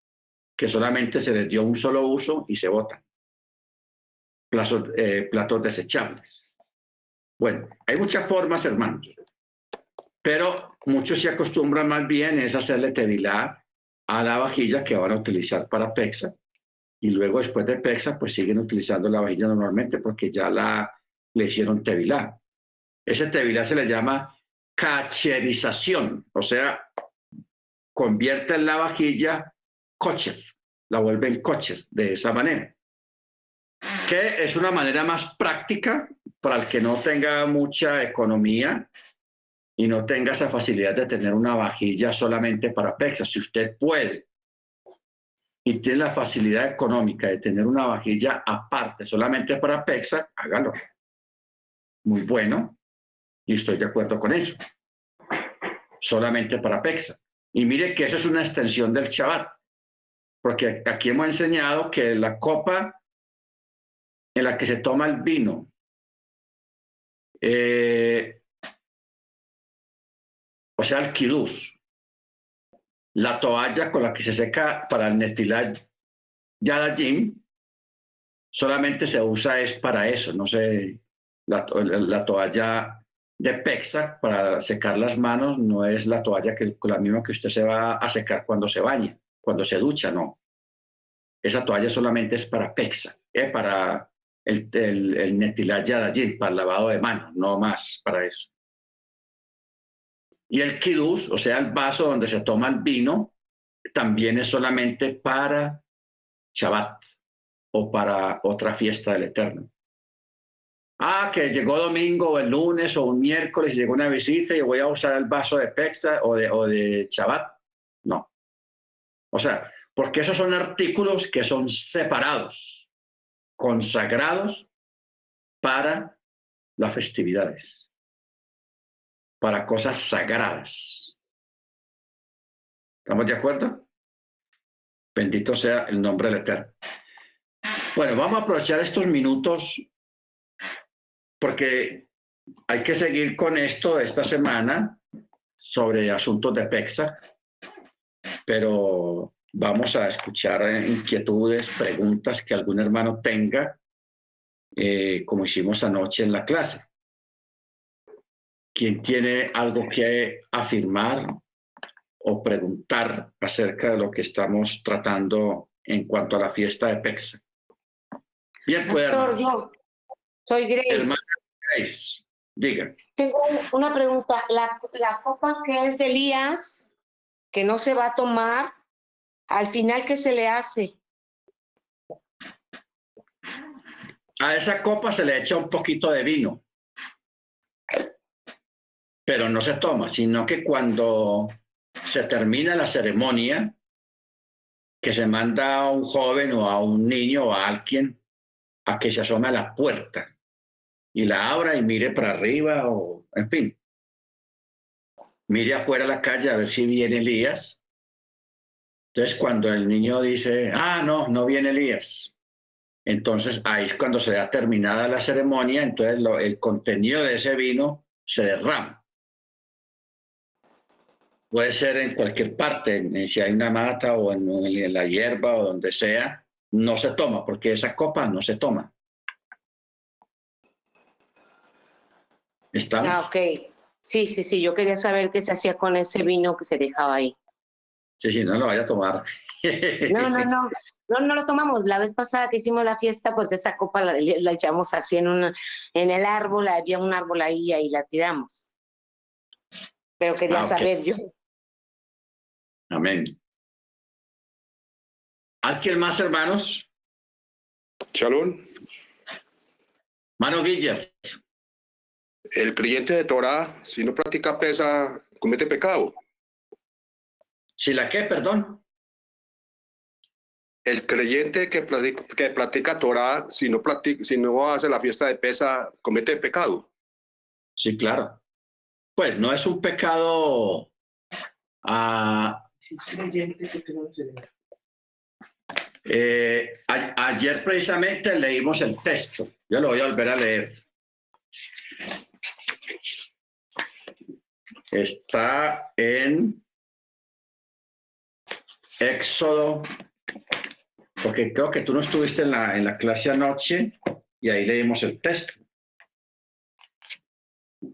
que solamente se les dio un solo uso y se botan. Platos, eh, platos desechables. Bueno, hay muchas formas, hermanos, pero muchos se acostumbran más bien es hacerle tevilá a la vajilla que van a utilizar para Pexa y luego después de Pexa pues siguen utilizando la vajilla normalmente porque ya la le hicieron tevilá. Ese tevilá se le llama cacherización, o sea, convierte la vajilla kosher, la vuelve en kosher de esa manera. Que es una manera más práctica para el que no tenga mucha economía y no tenga esa facilidad de tener una vajilla solamente para pexa. Si usted puede y tiene la facilidad económica de tener una vajilla aparte solamente para pexa, hágalo. Muy bueno, y estoy de acuerdo con eso. Solamente para PEXA. Y mire que eso es una extensión del Shabbat, porque aquí hemos enseñado que la copa en la que se toma el vino, eh, o sea, el kidús, la toalla con la que se seca para el netilad yadajim, solamente se usa es para eso, no sé, la toalla de Pexa para secar las manos no es la toalla que la misma que usted se va a secar cuando se baña, cuando se ducha, no. Esa toalla solamente es para Pexa, eh, para el, el, el para el lavado de manos, no más para eso. Y el kidus, o sea, el vaso donde se toma el vino, también es solamente para Shabbat o para otra fiesta del Eterno. Ah, que llegó domingo o el lunes o un miércoles, llegó una visita y voy a usar el vaso de Pexa o de, o de Shabbat. No. O sea, porque esos son artículos que son separados, consagrados para las festividades, para cosas sagradas. ¿Estamos de acuerdo? Bendito sea el nombre del Eterno. Bueno, vamos a aprovechar estos minutos porque hay que seguir con esto esta semana sobre asuntos de PEXA, pero vamos a escuchar inquietudes, preguntas que algún hermano tenga, eh, como hicimos anoche en la clase. ¿Quién tiene algo que afirmar o preguntar acerca de lo que estamos tratando en cuanto a la fiesta de PEXA? Bien, pues. Soy Grace. Diga. Tengo una pregunta. La, la copa que es de Elías, que no se va a tomar, al final, ¿qué se le hace? A esa copa se le echa un poquito de vino, pero no se toma, sino que cuando se termina la ceremonia, que se manda a un joven o a un niño o a alguien a que se asome a la puerta y la abra y mire para arriba o, en fin, mire afuera la calle a ver si viene Elías. Entonces, cuando el niño dice, ah, no, no viene Elías, entonces ahí es cuando se da terminada la ceremonia, entonces el contenido de ese vino se derrama. Puede ser en cualquier parte, si hay una mata o en la hierba o donde sea, no se toma, porque esa copa no se toma. ¿Estamos? Ah, ok. Sí, sí, sí. Yo quería saber qué se hacía con ese vino que se dejaba ahí. Sí, sí, no lo vaya a tomar. no, no, no. No, no lo tomamos. La vez pasada que hicimos la fiesta, pues esa copa la, la echamos así en, una, en el árbol. Había un árbol ahí y ahí la tiramos. Pero quería ah, saber yo. Amén. ¿Alguien más, hermanos? Shalom. Mano Guiller. El creyente de Torah, si no practica pesa, comete pecado. ¿Si la qué, perdón? El creyente que practica, que practica Torah, si no, practica, si no hace la fiesta de pesa, comete pecado. Sí, claro. Pues no es un pecado. a eh, ayer precisamente leímos el texto. Yo lo voy a volver a leer. Está en Éxodo, porque creo que tú no estuviste en la, en la clase anoche y ahí leímos el texto.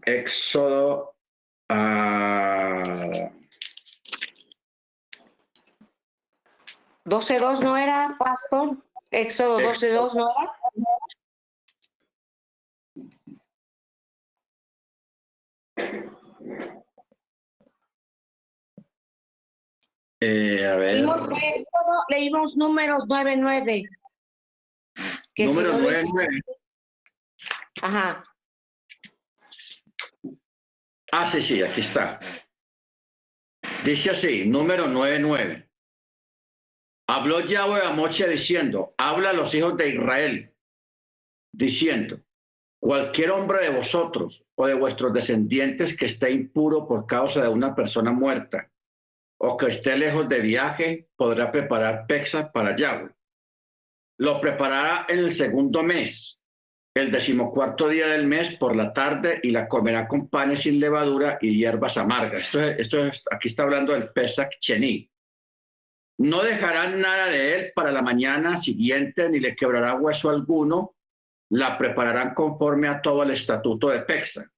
Éxodo. Uh, 12.2 no era, pastor. Éxodo 12.2 no era. Eh, a ver. Leímos, leímos números 9.9. Número si 9.9. Ajá. Ah, sí, sí, aquí está. Dice así, número 99. Habló Yahweh a Moche diciendo, habla a los hijos de Israel, diciendo, cualquier hombre de vosotros o de vuestros descendientes que esté impuro por causa de una persona muerta o que esté lejos de viaje, podrá preparar pexa para Yahweh. Lo preparará en el segundo mes el decimocuarto día del mes por la tarde y la comerá con panes sin levadura y hierbas amargas. Esto, esto es, aquí está hablando del Pesach Chení. No dejarán nada de él para la mañana siguiente, ni le quebrará hueso alguno. La prepararán conforme a todo el estatuto de Pesach.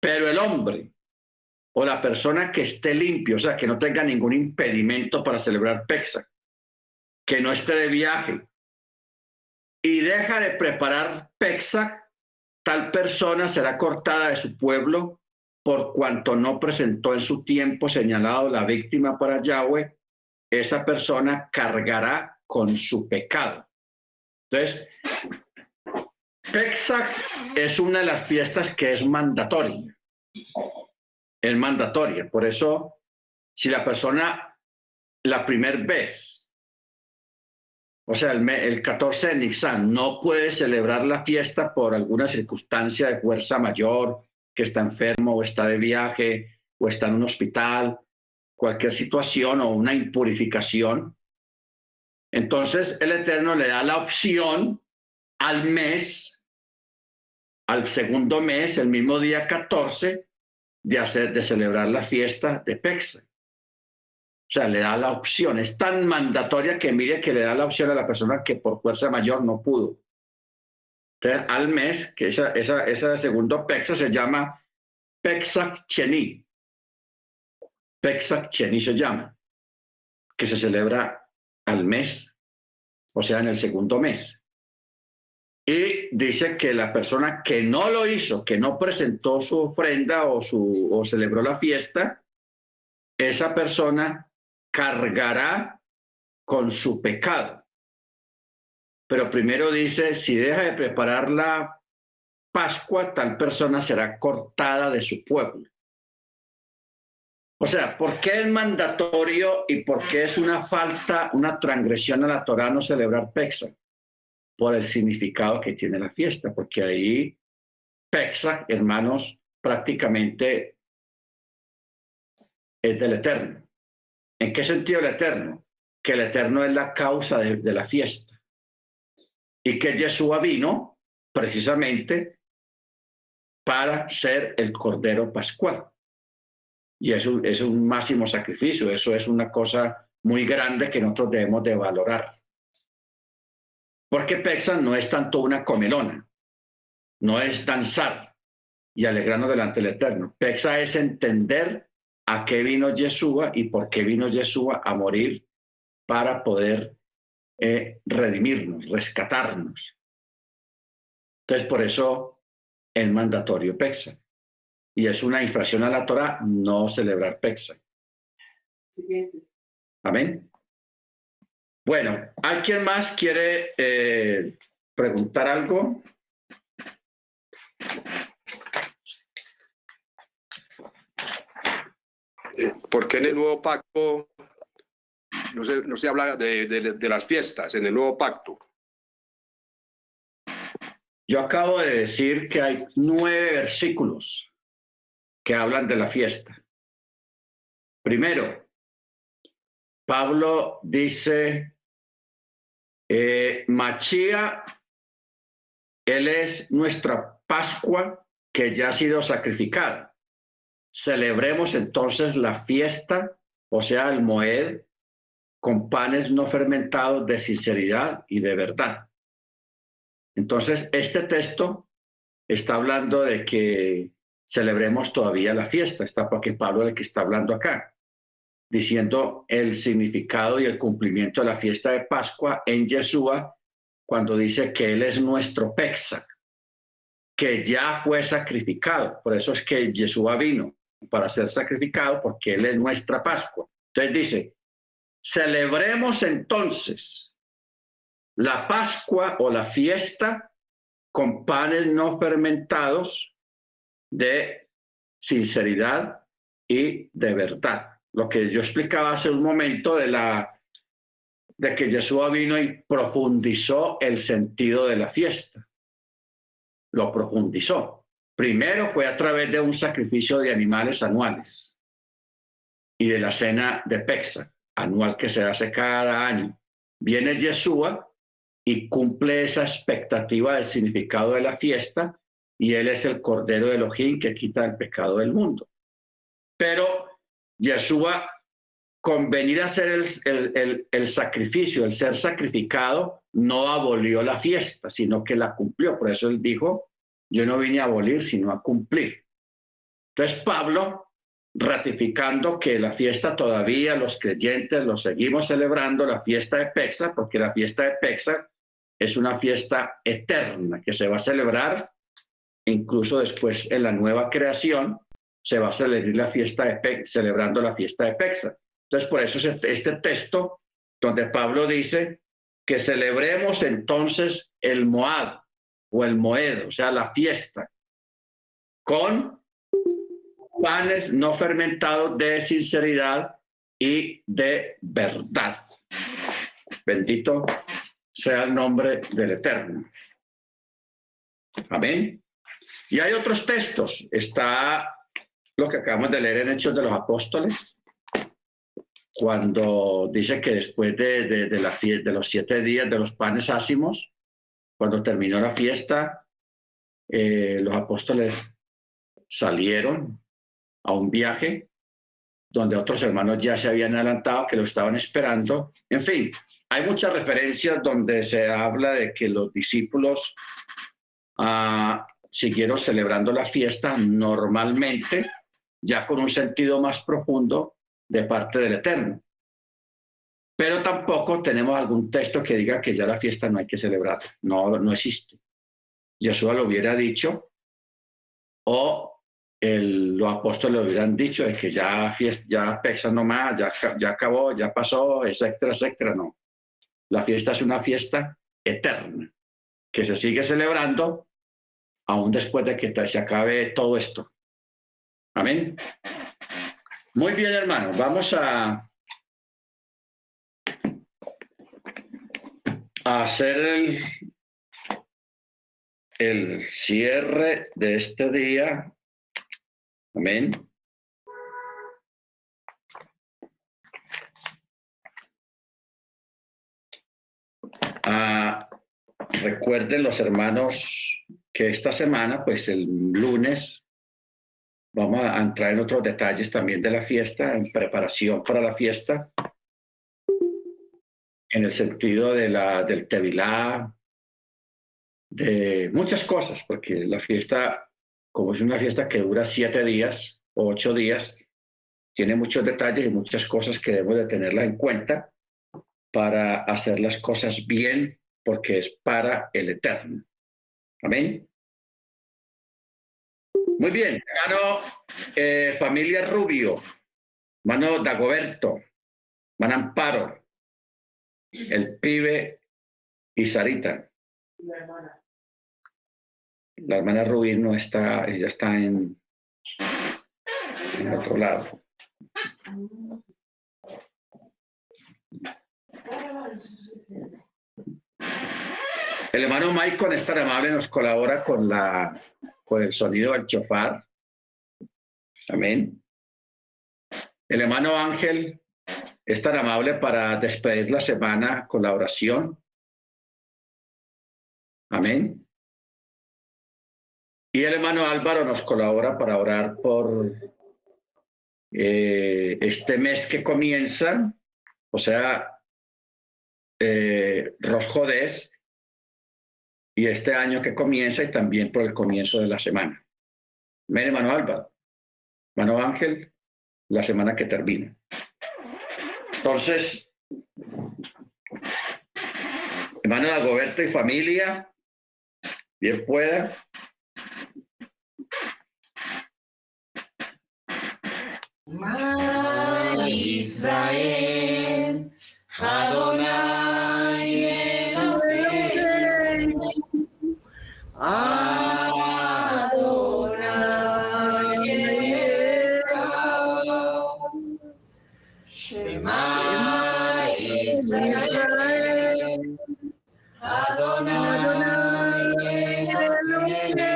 Pero el hombre o la persona que esté limpio, o sea, que no tenga ningún impedimento para celebrar Pesach, que no esté de viaje, y deja de preparar Pesach, tal persona será cortada de su pueblo por cuanto no presentó en su tiempo señalado la víctima para Yahweh, esa persona cargará con su pecado. Entonces, Pesach es una de las fiestas que es mandatoria. Es mandatoria. Por eso, si la persona la primera vez o sea, el, 14 de Nixon no puede celebrar la fiesta por alguna circunstancia de fuerza mayor, que está enfermo o está de viaje o está en un hospital, cualquier situación o una impurificación. Entonces el Eterno le da la opción al mes, al segundo mes, el mismo día 14, de hacer, de celebrar la fiesta de Pexa. O sea, le da la opción. Es tan mandatoria que mire que le da la opción a la persona que por fuerza mayor no pudo. Entonces, al mes, que esa, esa, ese segundo PEXA se llama Pexac Cheni. Pexac Cheni se llama, que se celebra al mes, o sea, en el segundo mes. Y dice que la persona que no lo hizo, que no presentó su ofrenda o, su, o celebró la fiesta, esa persona cargará con su pecado. Pero primero dice, si deja de preparar la Pascua, tal persona será cortada de su pueblo. O sea, ¿por qué es mandatorio y por qué es una falta, una transgresión a la Torah no celebrar Pesach? Por el significado que tiene la fiesta, porque ahí Pesach, hermanos, prácticamente es del Eterno. ¿En qué sentido el eterno? Que el eterno es la causa de, la fiesta. Y que Yeshua vino precisamente para ser el Cordero Pascual. Y eso es un máximo sacrificio, eso es una cosa muy grande que nosotros debemos de valorar. Porque Pexa no es tanto una comelona, no es danzar y alegrarnos delante del Eterno. Pexa es entender a qué vino Yeshua y por qué vino Yeshua a morir para poder eh, redimirnos, rescatarnos. Entonces, por eso el mandatorio Pexa. Y es una infracción a la Torah no celebrar Pexa. Amén. Bueno, ¿alguien más quiere eh, preguntar algo? ¿Por qué en el nuevo pacto no se, no se habla de, de, las fiestas, en el nuevo pacto? Yo acabo de decir que hay nueve versículos que hablan de la fiesta. Primero, Pablo dice, eh, Machía, él es nuestra Pascua que ya ha sido sacrificada. Celebremos entonces la fiesta, o sea, el Moed, con panes no fermentados de sinceridad y de verdad. Entonces, este texto está hablando de que celebremos todavía la fiesta, está porque Pablo es el que está hablando acá, diciendo el significado y el cumplimiento de la fiesta de Pascua en Yeshua, cuando dice que Él es nuestro Pexac, que ya fue sacrificado. Por eso es que Yeshua vino para ser sacrificado porque Él es nuestra Pascua. Entonces dice, celebremos entonces la Pascua o la fiesta con panes no fermentados de sinceridad y de verdad. Lo que yo explicaba hace un momento de la de que Jesús vino y profundizó el sentido de la fiesta. Lo profundizó. Primero fue a través de un sacrificio de animales anuales y de la cena de Pexa, anual que se hace cada año. Viene Yeshua y cumple esa expectativa del significado de la fiesta y él es el Cordero de Elohim que quita el pecado del mundo. Pero Yeshua, con venir a hacer el, el, sacrificio, el ser sacrificado, no abolió la fiesta, sino que la cumplió. Por eso él dijo, yo no vine a abolir, sino a cumplir. Entonces Pablo, ratificando que la fiesta todavía los creyentes lo seguimos celebrando, la fiesta de Pexa, porque la fiesta de Pexa es una fiesta eterna que se va a celebrar incluso después en la nueva creación se va a celebrar la fiesta de celebrando la fiesta de Pexa. Entonces, por eso es este texto donde Pablo dice que celebremos entonces el Moab o el Moed, o sea, la fiesta, con panes no fermentados de sinceridad y de verdad. Bendito sea el nombre del Eterno. Amén. Y hay otros textos. Está lo que acabamos de leer en Hechos de los Apóstoles, cuando dice que después de, de, la de los siete días de los panes ácimos, cuando terminó la fiesta, eh, los apóstoles salieron a un viaje donde otros hermanos ya se habían adelantado, que lo estaban esperando. En fin, hay muchas referencias donde se habla de que los discípulos ah, siguieron celebrando la fiesta normalmente, ya con un sentido más profundo de parte del Eterno. Pero tampoco tenemos algún texto que diga que ya la fiesta no hay que celebrar. No, no existe. Jesús lo hubiera dicho o el, los apóstoles lo hubieran dicho es que ya fiesta, ya pesa nomás, ya, ya acabó, ya pasó, etcétera, etcétera. No. La fiesta es una fiesta eterna que se sigue celebrando aún después de que se acabe todo esto. Amén. Muy bien, hermanos, vamos a, hacer el, el cierre de este día. Amén. Ah, recuerden los hermanos que esta semana, pues el lunes, vamos a entrar en otros detalles también de la fiesta, en preparación para la fiesta, en el sentido de la, del tevilá, de muchas cosas, porque la fiesta, como es una fiesta que dura siete días o ocho días, tiene muchos detalles y muchas cosas que debemos de tenerla en cuenta para hacer las cosas bien, porque es para el eterno. Amén. Muy bien, hermano eh, familia Rubio, mano Dagoberto, mano Amparo, el pibe y Sarita. La hermana. La hermana Rubí no está, ella está en, en otro lado. El hermano Michael es tan amable, nos colabora con, la, con el sonido del chofar. Amén. El hermano Ángel es tan amable para despedir la semana con la oración. Amén. Y el hermano Álvaro nos colabora para orar por eh, este mes que comienza, o sea, eh, Rosjodés, y este año que comienza y también por el comienzo de la semana. Mene hermano Alba, hermano Ángel, la semana que termina. Entonces, hermano Dagoberto y familia, bien pueda. Israel, Adonai.